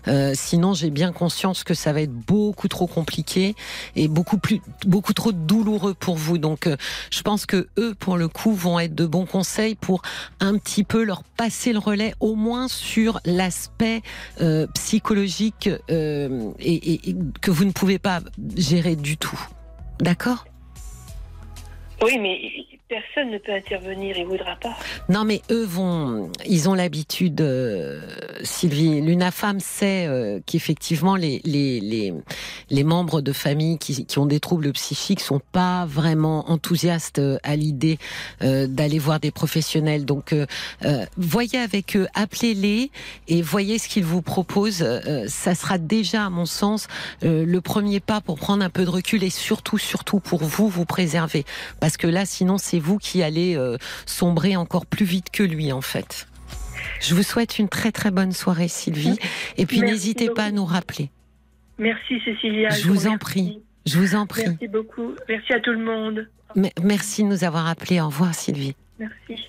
Euh, sinon, j'ai bien conscience que ça va être beaucoup trop compliqué et beaucoup plus, beaucoup trop douloureux pour vous. Donc, euh, je pense que eux, pour le coup, vont être de bons conseils pour un petit peu leur passer le relais, au moins sur l'aspect euh, psychologique euh, et, que vous ne pouvez pas gérer du tout. D'accord? Oui, mais personne ne peut intervenir. Il voudra pas. Non, mais eux vont, ils ont l'habitude. euh, Sylvie, l'UNAFAM sait euh, qu'effectivement les, les les les membres de famille qui, ont des troubles psychiques sont pas vraiment enthousiastes euh, à l'idée euh, d'aller voir des professionnels. Donc, voyez avec eux, appelez-les et voyez ce qu'ils vous proposent. Ça sera déjà, à mon sens, le premier pas pour prendre un peu de recul et surtout, surtout pour vous, vous préserver. Parce que là, sinon, c'est vous qui allez euh, sombrer encore plus vite que lui, en fait. Je vous souhaite une très très bonne soirée, Sylvie. Et puis Merci n'hésitez pas à nous rappeler. Merci, Cécilia. Je vous en prie. Je vous en prie. Merci beaucoup. Merci à tout le monde. Me- Merci de nous avoir appelés. Au revoir, Sylvie. Merci.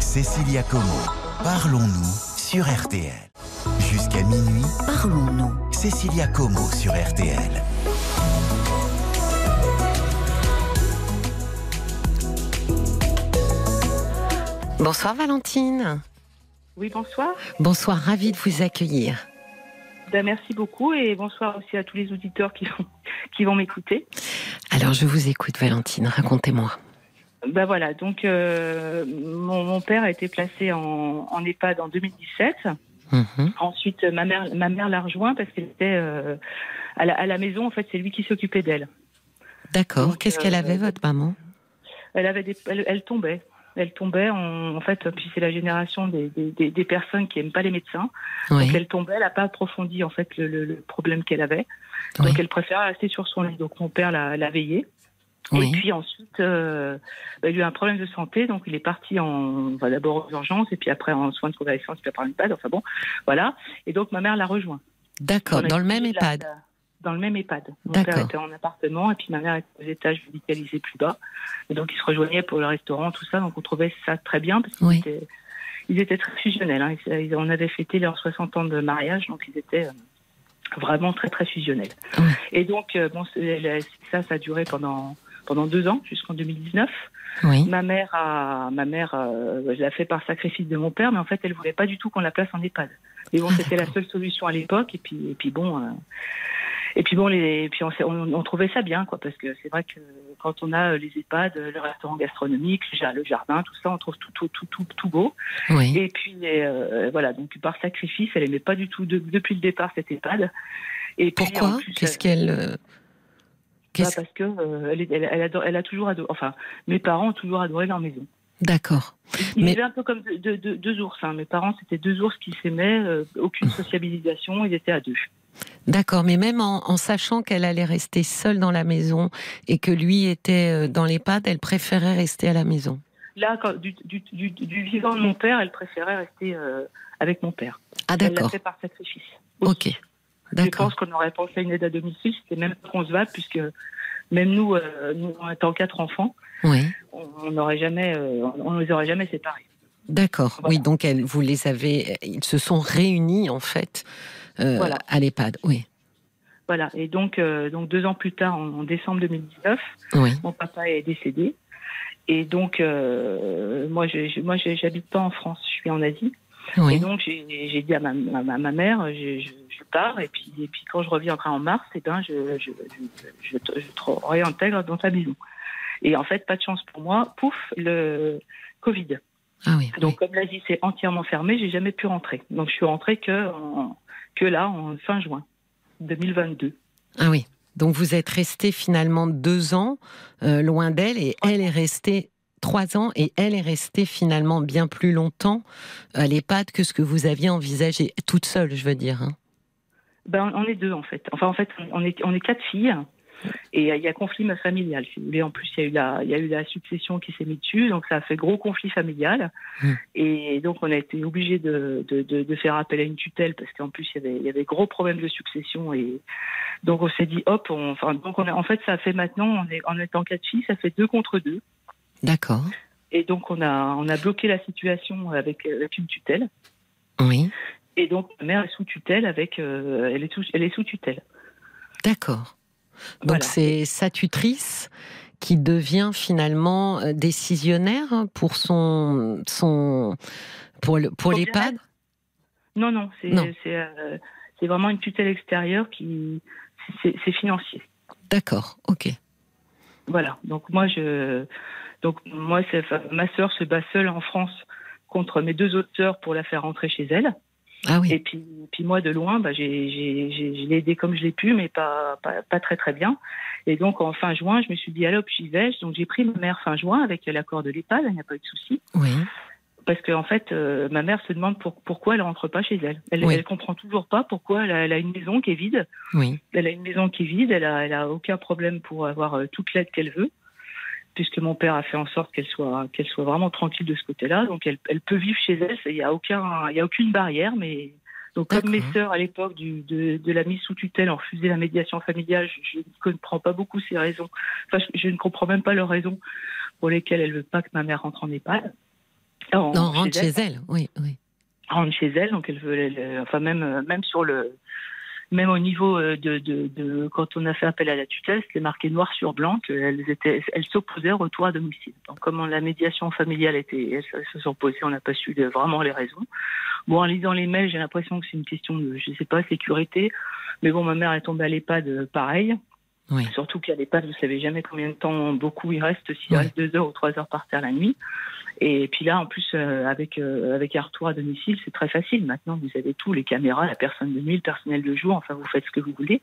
Cécilia Como, parlons-nous sur RTL. Jusqu'à minuit, parlons-nous. Cécilia Como sur RTL. Bonsoir, Valentine. Oui, bonsoir. Bonsoir, ravie de vous accueillir. Ben, merci beaucoup et bonsoir aussi à tous les auditeurs qui vont, qui vont m'écouter. Alors, je vous écoute, Valentine. Racontez-moi. Ben voilà, donc euh, mon, mon père a été placé en, en EHPAD en 2017. Mhm. Ensuite, ma mère, ma mère l'a rejoint parce qu'elle était euh, à, la, à la maison. En fait, c'est lui qui s'occupait d'elle. D'accord. Qu'est-ce qu'elle euh, avait, votre maman? Elle avait des, elle, elle tombait. Elle tombait. En, en fait, puis c'est la génération des, des, des- des personnes qui aiment pas les médecins. Oui. Donc elle tombait. Elle n'a pas approfondi en fait le, le- le problème qu'elle avait. Oui. Donc elle préférait rester sur son lit. Donc mon père l'a l'a veillée. Oui. Et puis ensuite, euh, bah, il a eu un problème de santé, donc il est parti en, enfin, d'abord aux urgences, et puis après en soins de convalescence, puis après en EHPAD, enfin bon, voilà. Et donc ma mère l'a rejoint. D'accord. Dans le même EHPAD. la- Dans le même EHPAD. Mon père était en appartement, et puis ma mère était aux étages médicalisés plus bas. Et donc ils se rejoignaient pour le restaurant, tout ça, donc on trouvait ça très bien, parce qu'ils Oui. étaient, ils étaient très fusionnels. Hein. Ils- on avait fêté leurs 60 ans de mariage, donc ils étaient euh, vraiment très très fusionnels. Oui. Et donc, euh, bon, la- ça, ça a duré pendant pendant deux ans, jusqu'en 2019. Oui. Ma mère a, ma mère, euh, je l'ai fait par sacrifice de mon père, mais en fait, elle voulait pas du tout qu'on la place en EHPAD. Et bon, Ah, c'était la seule solution à l'époque. Et puis, et puis bon, euh, et puis bon, les, puis on, s'est- on, on trouvait ça bien, quoi, parce que c'est vrai que quand on a euh, les EHPAD, euh, le restaurant gastronomique, le ja- le jardin, tout ça, on trouve tout, tout, tout, tout, tout beau. Oui. Et puis euh, voilà, donc par sacrifice, elle aimait pas du tout de- depuis le départ cette EHPAD. Et Pourquoi Qu'est-ce qu'elle. euh, bah, parce que euh, elle, elle, elle adore- elle a toujours adoré, enfin, mes parents ont toujours adoré leur maison. D'accord. Ils Mais- un peu comme deux, ours. hein. Mes parents, c'était deux ours qui s'aimaient, euh, aucune sociabilisation, ils étaient à deux. D'accord, mais même en, en sachant qu'elle allait rester seule dans la maison et que lui était euh, dans l'EHPAD, elle préférait rester à la maison. Là, quand- du, du, du, du vivant de mon père, elle préférait rester euh, avec mon père. Ah Elle l'a d'accord, fait par sacrifice. ok, Je d'accord. pense qu'on aurait pensé à une aide à domicile, c'était même pas concevable, puisque même nous, euh, nous en étant quatre enfants, Oui, on n'aurait jamais, euh, on ne les aurait jamais séparés. d'accord. Voilà. Oui, donc elle, vous les avez, ils se sont réunis en fait Voilà. à l'EHPAD. Oui, Voilà. Et donc, euh, donc deux ans plus tard, en, en décembre 2019, oui, mon papa est décédé. Et donc, euh, moi, je, moi, j'habite pas en France, je suis en Asie. Et donc, j'ai dit à ma, ma, mère, je, je, je pars, et puis, et puis quand je reviendrai en mars, eh ben, je, je, je, te- réintègre dans ta maison. Et en fait, pas de chance pour moi, pouf, le Covid. Ah oui. Donc, comme l'Asie s'est entièrement fermée, j'ai jamais pu rentrer. Donc, je suis rentrée que, en- que là, en fin juin 2022. oui. Ah oui. Donc vous êtes resté finalement deux ans euh, loin d'elle et elle est restée trois ans et elle est restée finalement bien plus longtemps à l'EHPAD que ce que vous aviez envisagé, toute seule, je veux dire. hein. Ben, on est deux, en fait. Enfin, en fait, on est, on est quatre filles. Et il y a conflit familial, si vous voulez. En plus, il y a eu la, il y a eu la succession qui s'est mise dessus, donc ça a fait gros conflit familial. Mm. Et donc, on a été obligé de, de, de, de faire appel à une tutelle parce qu'en plus, il y avait, il y avait gros problèmes de succession. Et donc, on s'est dit, hop, on, enfin, donc on a, en fait, ça fait maintenant, on est, en étant quatre filles, ça fait deux contre deux. D'accord. Et donc, on a, on a bloqué la situation avec, avec une tutelle. Oui. Et donc, ma mère est sous tutelle avec, euh, elle est sous, elle est sous tutelle. D'accord. Donc Voilà. c'est sa tutrice qui devient finalement euh, décisionnaire pour son son pour le pour l'EHPAD. Non, non, c'est, euh, c'est vraiment une tutelle extérieure qui, c'est, financier. D'accord. Ok. Voilà. Donc moi, je, donc moi, ma sœur se bat seule en France contre mes deux autres sœurs pour la faire rentrer chez elle. Ah oui. Et puis, puis moi, de loin, bah, j'ai, j'ai, j'ai, je l'ai aidé comme je l'ai pu, mais pas, pas, pas très très bien. Et donc en fin juin, je me suis dit, allez hop, j'y vais. Donc j'ai pris ma mère fin juin avec l'accord de l'EHPAD, il n'y a pas eu de souci. Oui. Parce qu'en fait, euh, ma mère se demande pour- pourquoi elle rentre pas chez elle. Elle, Oui. elle comprend toujours pas pourquoi elle a, elle a une maison qui est vide. Oui. Elle a une maison qui est vide. Elle a, elle a aucun problème pour avoir euh, toute l'aide qu'elle veut, puisque mon père a fait en sorte qu'elle soit, qu'elle soit vraiment tranquille de ce côté-là. Donc elle, elle peut vivre chez elle. Il y a aucun, y a aucune barrière. Mais donc comme mes sœurs à l'époque de, de la mise sous tutelle ont refusé la médiation familiale, je, je ne comprends pas beaucoup ces raisons. Enfin, je, je ne comprends même pas leurs raisons pour lesquelles elle veut pas que ma mère rentre en EHPAD. Non, rentre elle chez elle. Oui. Oui. rentre chez elle, donc elle veut, elle- enfin même même sur le, même au niveau euh, de, de, de quand on a fait appel à la tutelle, c'était marqué noir sur blanc qu'elles étaient, elles s'opposaient au retour à domicile. Donc comme la médiation familiale était, elles se- sont opposées, on n'a pas su vraiment les raisons. Bon, en lisant les mails, j'ai l'impression que c'est une question de, je sais pas, sécurité. Mais bon, ma mère est tombée à l'EHPAD euh, pareil. Oui. Surtout qu'à l'EHPAD, vous savez jamais combien de temps beaucoup il reste, s'il Ouais. reste deux heures ou trois heures par terre la nuit. Et puis là, en plus, euh, avec euh, avec un retour à domicile, c'est très facile. Maintenant, vous avez tout, les caméras, la personne de nuit, le personnel de jour, enfin, vous faites ce que vous voulez.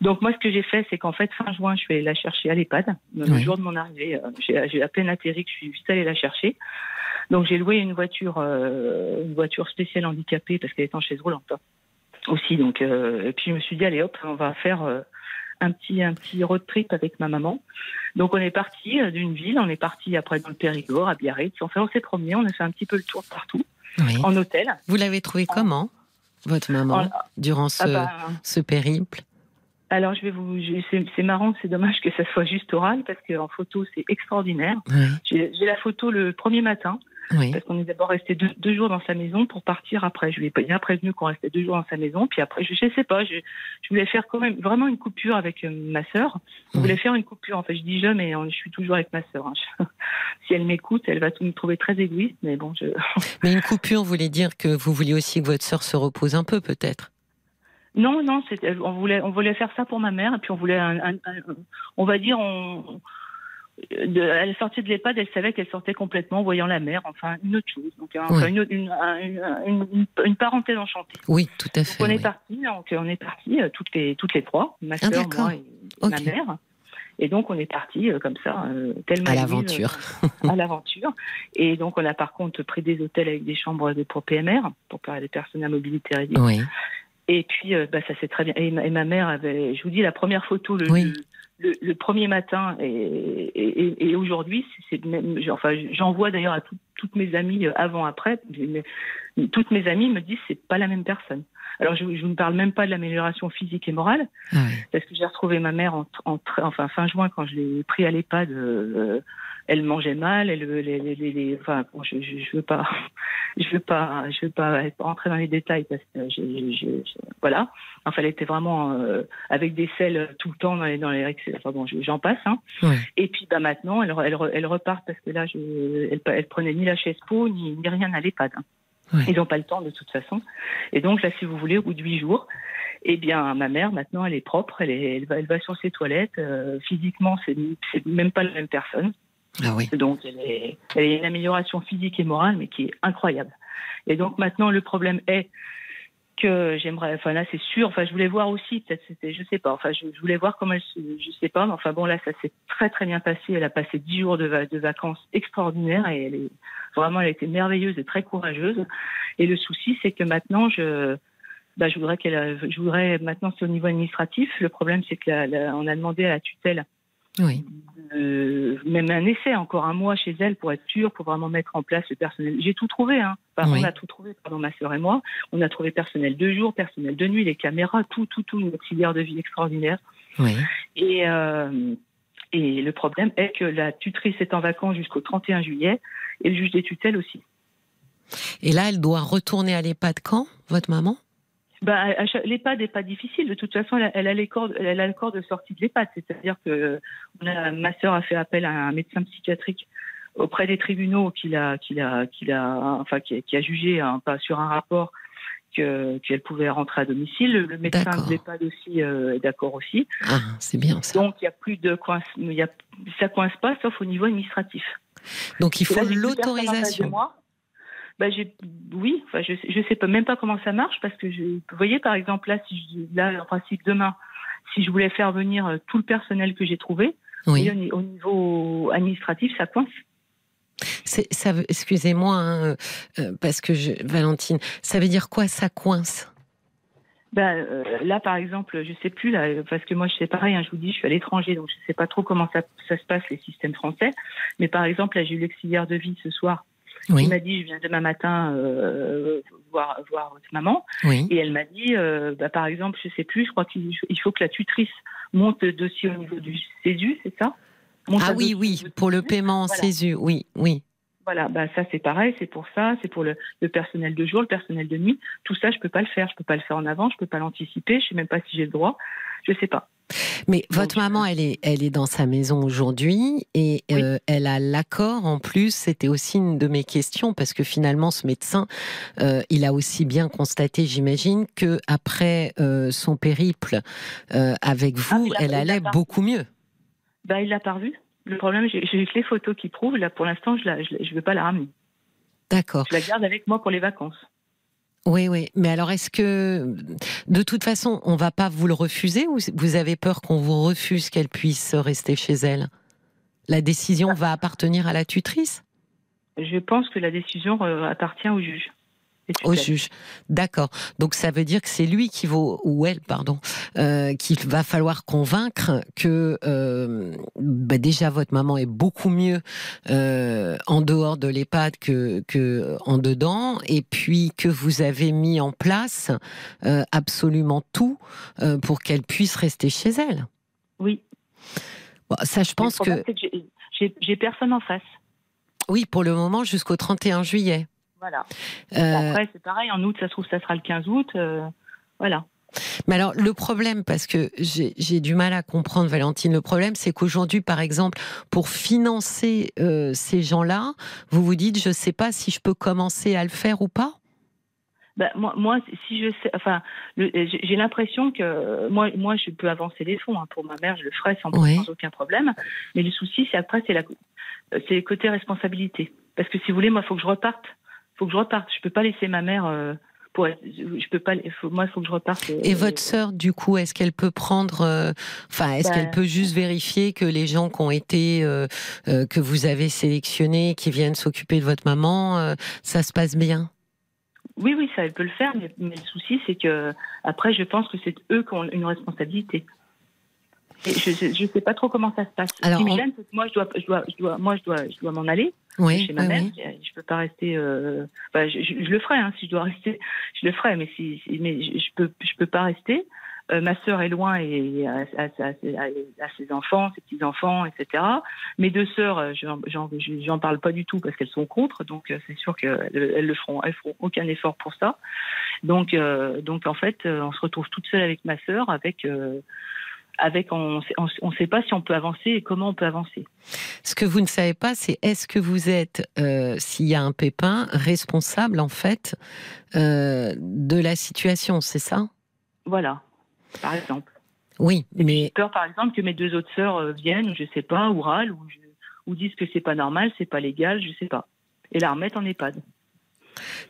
Donc moi, ce que j'ai fait, c'est qu'en fait, fin juin, je vais la chercher à l'EHPAD. Le jour de mon arrivée, euh, j'ai à peine atterri que je suis vite allée la chercher. Donc j'ai loué une voiture, euh, une voiture spéciale handicapée parce qu'elle est en chaise roulante hein, aussi. Donc euh, et puis je me suis dit allez hop, on va faire un petit un petit road trip avec ma maman. Donc on est parti euh, d'une ville, on est parti après dans le Périgord, à Biarritz. Enfin on s'est promené, on a fait un petit peu le tour partout Oui. en hôtel. Vous l'avez trouvé comment votre maman En- durant ce Ah bah, ce périple? Alors je vais vous, c'est marrant, c'est dommage que ça soit juste oral parce qu'en photo c'est extraordinaire. Oui. J'ai la photo le premier matin. Oui. parce qu'on est d'abord resté deux, deux jours dans sa maison pour partir après. Je lui ai bien prévenu qu'on restait deux jours dans sa maison, puis après, je, je sais pas, je, je voulais faire quand même vraiment une coupure avec euh, ma sœur. Je voulais faire une coupure. En fait, je dis je, mais je suis toujours avec ma sœur. hein. *laughs* Si elle m'écoute, elle va tout me trouver très égoïste, mais bon, je. *laughs* Mais une coupure voulait dire que vous vouliez aussi que votre sœur se repose un peu, peut-être? Non, non, on voulait, on voulait faire ça pour ma mère, et puis on voulait, un, un- un- on va dire, on. De, elle sortait de l'EHPAD, elle savait qu'elle sortait complètement en voyant la mer, enfin une autre chose, donc enfin, Oui. une, parenthèse enchantée. Oui, tout à Donc, fait. on est parti, donc on est parti euh, toutes les toutes les trois, ma Ah, sœur, d'accord. moi et ma mère. Et donc on est parti euh, comme ça, euh, tellement À l'aventure. à l'aventure. Et donc on a par contre pris des hôtels avec des chambres de, pour PMR, pour des personnes à mobilité réduite. Oui. Et puis bah, ça c'est très bien. Et ma, et ma mère avait, je vous dis la première photo le, Oui. Le, premier matin et, et, et- et aujourd'hui, c'est même, enfin j'envoie d'ailleurs à tout- toutes mes amies euh, avant après, mais toutes mes amies me disent c'est pas la même personne. Alors je, ne parle même pas de l'amélioration physique et morale, Ah oui. parce que j'ai retrouvé ma mère en, en très- enfin fin juin quand je l'ai pris à l'EHPAD. euh, elle mangeait mal, elle, les, les, les- les- enfin bon, je, je, je veux pas, *laughs* je veux pas, je veux pas rentrer dans les détails parce que je, voilà. Enfin, elle était vraiment euh, avec des selles tout le temps dans les, dans les enfin bon, je- j'en passe. Hein. Et puis bah maintenant, elle, re- elle, re- elle repart parce que là, je, elle, elle prenait ni la chaise po ni, ni rien à l'EHPAD. hein. Ouais. Ils n'ont pas le temps de toute façon. Et donc là, si vous voulez, au bout de huit jours, eh bien, ma mère maintenant, elle est propre, elle, est, elle, va, elle va sur ses toilettes. euh, physiquement, c'est même pas la même personne. Ah. Donc, elle, est, a une amélioration physique et morale, mais qui est incroyable. Et donc, maintenant, le problème est que j'aimerais, enfin là, c'est sûr, enfin, je voulais voir aussi, peut-être, je sais pas, enfin, je, voulais voir comment elle se, je sais pas, mais enfin, bon, là, ça s'est très, très bien passé. Elle a passé dix jours de, va- de vacances extraordinaires et vraiment, elle a été merveilleuse et très courageuse. Et le souci, c'est que maintenant, je, bah, je voudrais qu'elle, je voudrais maintenant c'est au niveau administratif. Le problème c'est qu'on a demandé à la tutelle oui. même un essai, encore un mois chez elle pour être sûr, pour vraiment mettre en place le personnel. J'ai tout trouvé, hein. On a tout trouvé, pardon, ma sœur et moi. On a trouvé personnel de jour, personnel de nuit, les caméras, tout, tout, tout, une auxiliaire de vie extraordinaire. Oui. Et, euh, et le problème est que la tutrice est en vacances jusqu'au 31 juillet et le juge des tutelles aussi. Et là, elle doit retourner à l'EHPAD quand, votre maman? Bah, L'EHPAD n'est pas difficile. De toute façon, elle, a, elle a l'accord de sortie de l'EHPAD. C'est-à-dire que ma sœur a fait appel à un médecin psychiatrique auprès des tribunaux qui a, qui a, qui a, enfin, qui a, jugé hein, pas sur un rapport qu'elle pouvait rentrer à domicile. Le médecin de l'EHPAD aussi euh, est d'accord aussi. Ah, c'est bien ça. Donc il n'y a plus de coince, y a, ça coince pas sauf au niveau administratif. Donc il faut l'autorisation. Bah, oui, enfin, je ne sais pas, même pas comment ça marche parce que je, vous voyez par exemple là, si je, là en principe demain, si je voulais faire venir euh, tout le personnel que j'ai trouvé, au, niveau administratif, ça coince. Ça, excusez-moi, hein, euh, parce que je, Valentine, ça veut dire quoi ça coince? Ben, là, par exemple, je sais plus là, parce que moi, je sais pareil. Hein, je vous dis, je suis à l'étranger, donc je sais pas trop comment ça, ça se passe les systèmes français. Mais par exemple, là, j'ai eu l'exiliaire de vie ce soir il m'a dit, je viens demain matin euh, voir, voir votre maman. Et elle m'a dit, euh, bah, par exemple, je sais plus, je crois qu'il faut que la tutrice monte le dossier au niveau du CESU, c'est ça? Ah oui, oui, pour le paiement en CESU, oui, oui. Voilà, bah ça c'est pareil, c'est pour ça, c'est pour le, personnel de jour, le personnel de nuit. Tout ça, je peux pas le faire, je peux pas le faire en avant, je peux pas l'anticiper, je sais même pas si j'ai le droit, je sais pas. Mais votre maman, elle est, elle est dans sa maison aujourd'hui et euh, elle a l'accord en plus. C'était aussi une de mes questions parce que finalement, ce médecin, euh, il a aussi bien constaté, j'imagine, que après euh, son périple avec ah, vous, elle allait beaucoup mieux. Bah, il l'a pas vu. Le problème, j'ai que les photos qui prouvent. Là, pour l'instant, je ne je, veux pas la ramener. D'accord. Je la garde avec moi pour les vacances. Oui, oui. Mais alors, est-ce que, de toute façon, on va pas vous le refuser ou vous avez peur qu'on vous refuse qu'elle puisse rester chez elle? La décision va appartenir à la tutrice? Je pense que la décision euh, appartient au juge. Au juge, d'accord. Donc ça veut dire que c'est lui qui vaut ou elle, pardon, euh, qu'il va falloir convaincre que euh, bah déjà votre maman est beaucoup mieux euh, en dehors de l'EHPAD que, que en dedans, et puis que vous avez mis en place euh, absolument tout pour qu'elle puisse rester chez elle. Oui. Bon, ça, je pense que, que j'ai personne en face. Oui, pour le moment jusqu'au 31 juillet. Voilà. Euh, après, c'est pareil, en août, ça se trouve, ça sera le 15 août. Euh, voilà. Mais alors, le problème, parce que j'ai du mal à comprendre, Valentine, le problème, c'est qu'aujourd'hui, par exemple, pour financer euh, ces gens-là, vous vous dites, je ne sais pas si je peux commencer à le faire ou pas? Bah, moi, moi, si je sais, enfin, j'ai l'impression que moi, moi, je peux avancer les fonds hein. pour ma mère, je le ferai sans, aucun problème. Mais le souci, c'est après, c'est la, c'est côté responsabilité. Parce que si vous voulez, moi, il faut que je reparte faut que je reparte. Je peux pas laisser ma mère. Euh, pour je peux pas. Faut, moi, il faut que je reparte. Et, et votre sœur, du coup, est-ce qu'elle peut prendre, euh, enfin, est-ce qu'elle ben peut juste vérifier que les gens qui ont été, euh, que vous avez sélectionnés, qui viennent s'occuper de votre maman, ça se passe bien? Oui, oui, ça, elle peut le faire, mais, mais le souci, c'est que après, je pense que c'est eux qui ont une responsabilité je ne sais pas trop comment ça se passe. Alors, moi, je dois, je dois, je dois, moi, je dois, je dois m'en aller oui, chez ma mère. Je ne peux pas rester. Euh... Enfin, je, je, le ferai, hein, si je dois rester, *laughs* je le ferai. Mais si, mais je peux, je peux pas rester. Euh, ma sœur est loin et à, à, à, ses enfants, ses petits enfants, etc. Mes deux sœurs, euh, j'en parle pas du tout parce qu'elles sont contre, donc euh, c'est sûr qu'elles elles le feront, elles feront aucun effort pour ça. Donc, euh, donc en fait, on se retrouve toute seule avec ma sœur, avec avec on ne sait pas si on peut avancer et comment on peut avancer. Ce que vous ne savez pas, c'est est-ce que vous êtes, euh, s'il y a un pépin, responsable en fait euh, de la situation, c'est ça? Voilà, par exemple. Oui, mais j'ai peur par exemple que mes deux autres sœurs euh, viennent, je sais pas, ou râlent, ou, ou disent que c'est pas normal, c'est pas légal, je sais pas, et la remettre en EHPAD.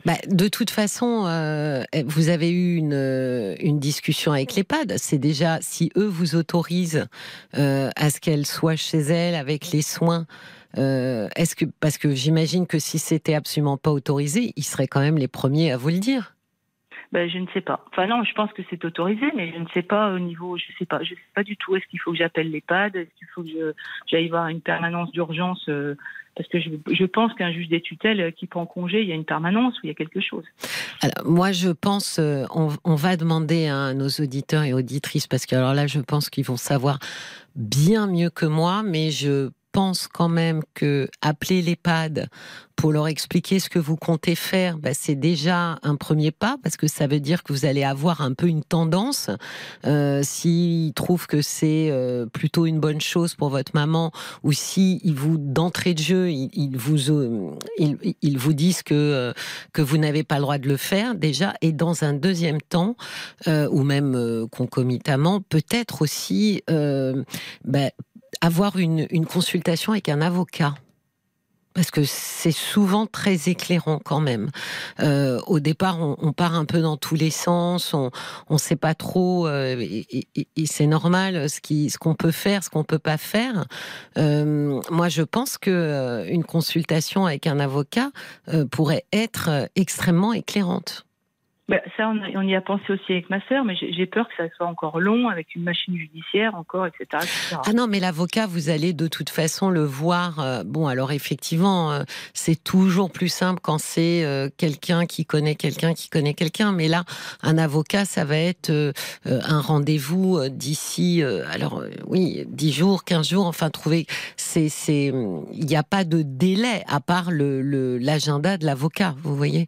Bah, de toute façon, euh, vous avez eu une, euh, discussion avec l'EHPAD. C'est déjà, si eux vous autorisent euh, à ce qu'elle soit chez elle avec les soins, est-ce que, parce que j'imagine que si c'était absolument pas autorisé, ils seraient quand même les premiers à vous le dire. ben, je ne sais pas. Enfin non, je pense que c'est autorisé, mais je ne sais pas au niveau, je sais pas, je sais pas du tout. Est-ce qu'il faut que j'appelle l'EHPAD Est-ce qu'il faut que j'aille voir une permanence d'urgence Parce que je, pense qu'un juge des tutelles euh, qui prend congé, il y a une permanence ou il y a quelque chose. Alors moi, je pense, euh, on, on va demander à nos auditeurs et auditrices, parce que alors là, je pense qu'ils vont savoir bien mieux que moi, mais je pense quand même que appeler l'EHPAD pour leur expliquer ce que vous comptez faire, bah, c'est déjà un premier pas parce que ça veut dire que vous allez avoir un peu une tendance. Euh, S'ils trouvent que c'est euh, plutôt une bonne chose pour votre maman ou si ils vous d'entrée de jeu, ils, vous euh, ils, vous disent que euh, que vous n'avez pas le droit de le faire déjà et dans un deuxième temps ou même concomitamment peut-être aussi bah, avoir une, consultation avec un avocat parce que c'est souvent très éclairant quand même. Euh, au départ, on, part un peu dans tous les sens, on ne sait pas trop, euh, et, c'est normal ce qu'on peut faire, ce qu'on peut pas faire. Euh, moi, je pense que une consultation avec un avocat pourrait être extrêmement éclairante. Bah, ça, on, y a pensé aussi avec ma sœur, mais j'ai peur que ça soit encore long avec une machine judiciaire encore, etc. Ah non, mais l'avocat, vous allez de toute façon le voir. Euh, bon, alors effectivement, euh, c'est toujours plus simple quand c'est euh, quelqu'un qui connaît quelqu'un qui connaît quelqu'un. Mais là, un avocat, ça va être un rendez-vous d'ici, alors oui, 10 jours, 15 jours. Enfin, trouver, c'est, il n'y a pas de délai à part le l'agenda de l'avocat, vous voyez.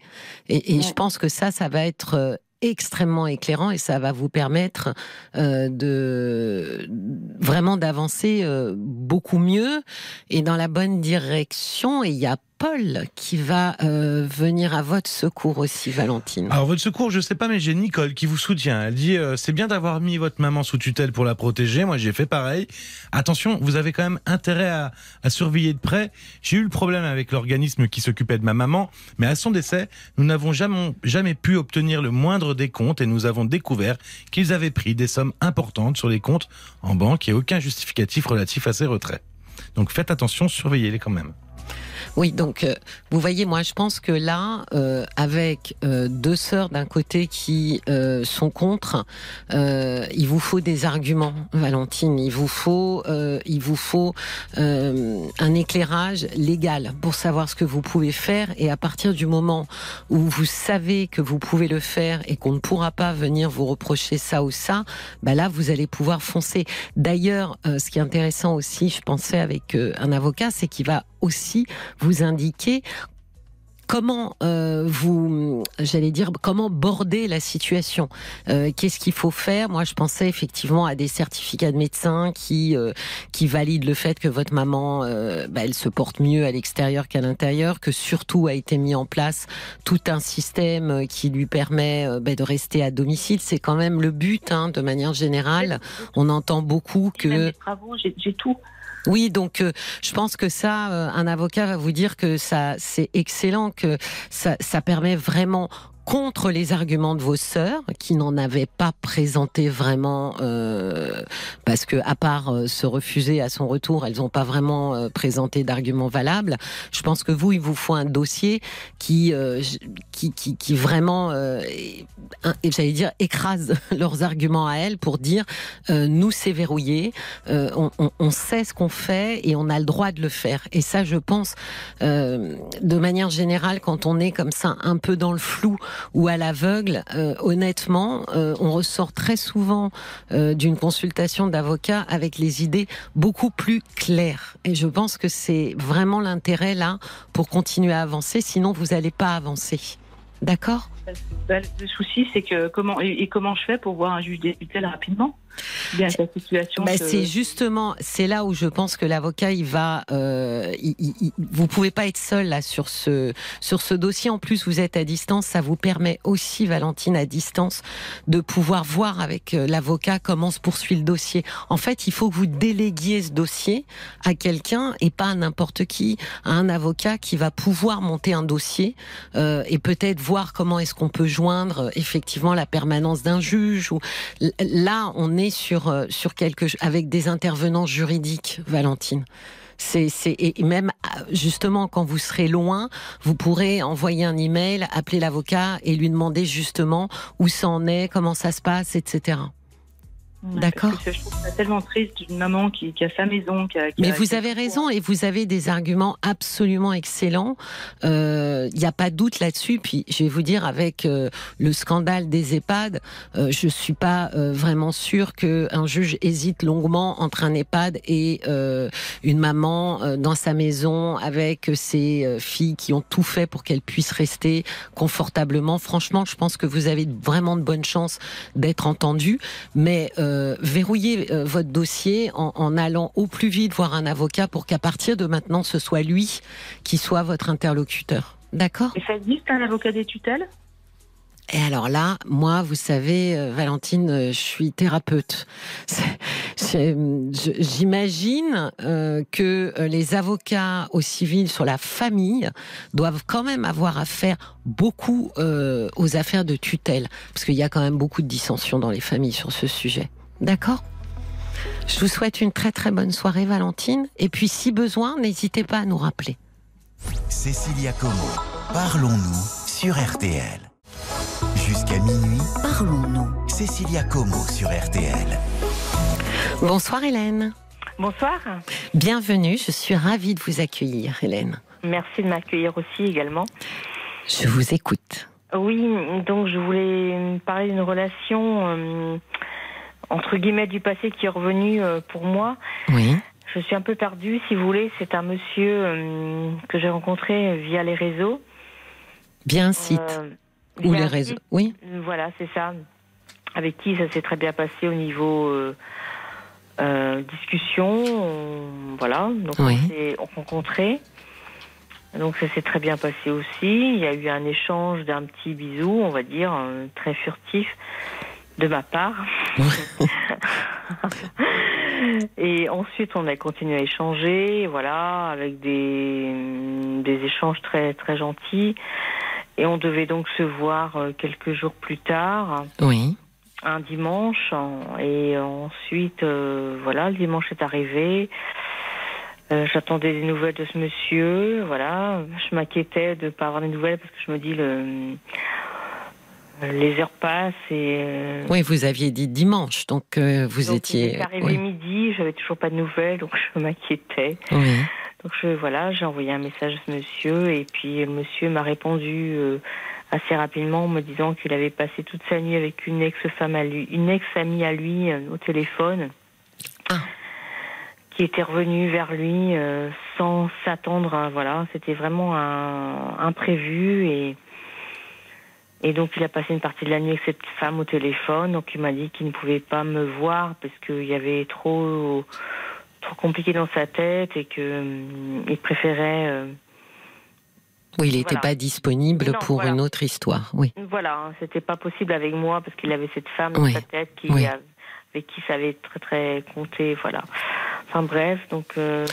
Et, et je pense que ça, ça va être euh, extrêmement éclairant et ça va vous permettre euh, de vraiment d'avancer euh, beaucoup mieux et dans la bonne direction. Et il y a Paul qui va euh, venir à votre secours aussi, Valentine. Alors votre secours, je sais pas, mais j'ai Nicole qui vous soutient. Elle dit euh, c'est bien d'avoir mis votre maman sous tutelle pour la protéger. Moi, j'ai fait pareil. Attention, vous avez quand même intérêt à, à surveiller de près. J'ai eu le problème avec l'organisme qui s'occupait de ma maman, mais à son décès, nous n'avons jamais, jamais pu obtenir le moindre des comptes et nous avons découvert qu'ils avaient pris des sommes importantes sur les comptes en banque et aucun justificatif relatif à ces retraits. Donc faites attention, surveillez-les quand même. Oui, donc euh, vous voyez, moi je pense que là, euh, avec euh, deux sœurs d'un côté qui sont contre, il vous faut des arguments, Valentine. Il vous faut, il vous faut un éclairage légal pour savoir ce que vous pouvez faire. Et à partir du moment où vous savez que vous pouvez le faire et qu'on ne pourra pas venir vous reprocher ça ou ça, bah là vous allez pouvoir foncer. D'ailleurs, ce qui est intéressant aussi, je pensais avec un avocat, c'est qu'il va aussi vous indiquer comment euh, vous, j'allais dire, comment border la situation euh, Qu'est-ce qu'il faut faire? Moi, je pensais effectivement à des certificats de médecins qui euh, qui valident le fait que votre maman, bah, elle se porte mieux à l'extérieur qu'à l'intérieur, que surtout a été mis en place tout un système qui lui permet bah, de rester à domicile. C'est quand même le but, hein, de manière générale. On entend beaucoup que. J'ai tout. Oui, donc euh, je pense que ça, euh, un avocat va vous dire que ça, c'est excellent, que ça, ça permet vraiment contre les arguments de vos sœurs qui n'en avaient pas présenté vraiment euh, parce que à part euh, se refuser à son retour, elles n'ont pas vraiment euh, présenté d'arguments valables. Je pense que vous, il vous faut un dossier qui euh, qui, qui, qui, vraiment, j'allais dire, écrase *laughs* leurs arguments à elles pour dire nous c'est verrouillé, on, on, on, sait ce qu'on fait et on a le droit de le faire. Et ça, je pense, de manière générale, quand on est comme ça un peu dans le flou ou à l'aveugle, euh, honnêtement, euh, on ressort très souvent euh, d'une consultation d'avocat avec les idées beaucoup plus claires. Et je pense que c'est vraiment l'intérêt là pour continuer à avancer, sinon vous n'allez pas avancer. D'accord? Bah, Le souci, c'est que comment et, comment je fais pour voir un juge des rapidement? Bien, situation. Bah, C'est justement, c'est là où je pense que l'avocat, il va, euh, il, vous pouvez pas être seul là sur ce sur ce dossier. En plus, vous êtes à distance, ça vous permet aussi, Valentine, à distance, de pouvoir voir avec euh, l'avocat comment se poursuit le dossier. En fait, il faut que vous déléguiez ce dossier à quelqu'un et pas à n'importe qui, à un avocat qui va pouvoir monter un dossier euh, et peut-être voir comment est-ce qu'on peut joindre effectivement la permanence d'un juge ou là on est sur sur quelque avec des intervenants juridiques, Valentine. C'est, et même justement quand vous serez loin, vous pourrez envoyer un email, appeler l'avocat et lui demander justement où ça en est, comment ça se passe, etc. D'accord. Je trouve ça tellement triste d'une maman qui, a sa maison. Qui a, Mais vous avez raison et vous avez des arguments absolument excellents. Il euh, n'y a pas de doute là-dessus. Puis je vais vous dire, avec euh, le scandale des EHPAD, euh, je suis pas euh, vraiment sûre qu'un juge hésite longuement entre un EHPAD et une maman dans sa maison avec ses filles qui ont tout fait pour qu'elles puissent rester confortablement. Franchement, je pense que vous avez vraiment de bonnes chances d'être entendu. Mais euh, verrouiller euh, votre dossier en, allant au plus vite voir un avocat pour qu'à partir de maintenant, ce soit lui qui soit votre interlocuteur. D'accord Et ça existe un avocat des tutelles? Et alors là, moi, vous savez, euh, Valentine, je suis thérapeute. *laughs* J'imagine que les avocats au civil sur la famille doivent quand même avoir affaire beaucoup aux affaires de tutelle, parce qu'il y a quand même beaucoup de dissensions dans les familles sur ce sujet. D'accord Je vous souhaite une très très bonne soirée Valentine. Et puis si besoin, n'hésitez pas à nous rappeler. Cécilia Como, parlons-nous sur RTL. Jusqu'à minuit, parlons-nous. Cécilia Como sur RTL. Bonsoir Hélène. Bonsoir. Bienvenue, je suis ravie de vous accueillir Hélène. Merci de m'accueillir aussi également. Je vous écoute. Oui, donc je voulais parler d'une relation euh, entre guillemets du passé qui est revenu euh, pour moi. Oui. Je suis un peu perdue, si vous voulez. C'est un monsieur euh, que j'ai rencontré via les réseaux. Bien un site. Ou les réseaux. Oui. Voilà, c'est ça. Avec qui ça s'est très bien passé au niveau discussion. voilà. Donc on s'est rencontrés. Donc ça s'est très bien passé aussi. Il y a eu un échange d'un petit bisou, on va dire, euh, très furtif de ma part. *laughs* et ensuite, on a continué à échanger, voilà, avec des, des échanges très très gentils. Et on devait donc se voir euh, quelques jours plus tard. Oui. Un dimanche. Et ensuite, euh, voilà, le dimanche est arrivé. Euh, j'attendais des nouvelles de ce monsieur, voilà. Je m'inquiétais de ne pas avoir des nouvelles parce que je me dis le les heures passent et. Euh, oui, vous aviez dit dimanche, donc euh, vous étiez. arrivé midi, j'avais toujours pas de nouvelles, donc je m'inquiétais. Oui. Donc je voilà, j'ai envoyé un message à ce monsieur et puis le monsieur m'a répondu assez rapidement en me disant qu'il avait passé toute sa nuit avec une ex-femme à lui, une ex-amie à lui au téléphone. Ah qui était revenu vers lui euh, sans s'attendre. Voilà, c'était vraiment un imprévu et et donc il a passé une partie de la nuit avec cette femme au téléphone. Donc il m'a dit qu'il ne pouvait pas me voir parce qu'il y avait trop trop compliqué dans sa tête et que euh, il préférait. Euh, oui, il n'était pas disponible pour une autre histoire. Oui. Voilà, hein, c'était pas possible avec moi parce qu'il avait cette femme dans sa tête qui avec qui ça avait très très compté. Voilà. Enfin bref, donc euh,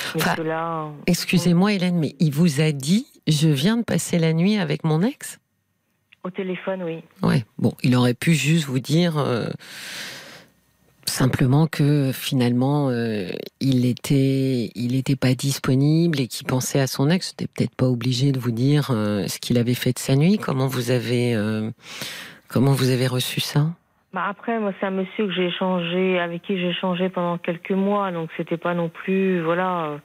là. Excusez-moi, Hélène, mais il vous a dit je viens de passer la nuit avec mon ex? Au téléphone, oui. Ouais. Bon, il aurait pu juste vous dire. Euh, simplement que finalement euh, il était il était pas disponible et qu'il pensait à son ex, n'était peut-être pas obligé de vous dire ce qu'il avait fait de sa nuit. Comment vous avez comment vous avez reçu ça? Bah après, moi, c'est un monsieur que j'ai échangé, avec qui j'ai échangé pendant quelques mois, donc c'était pas non plus, voilà, euh,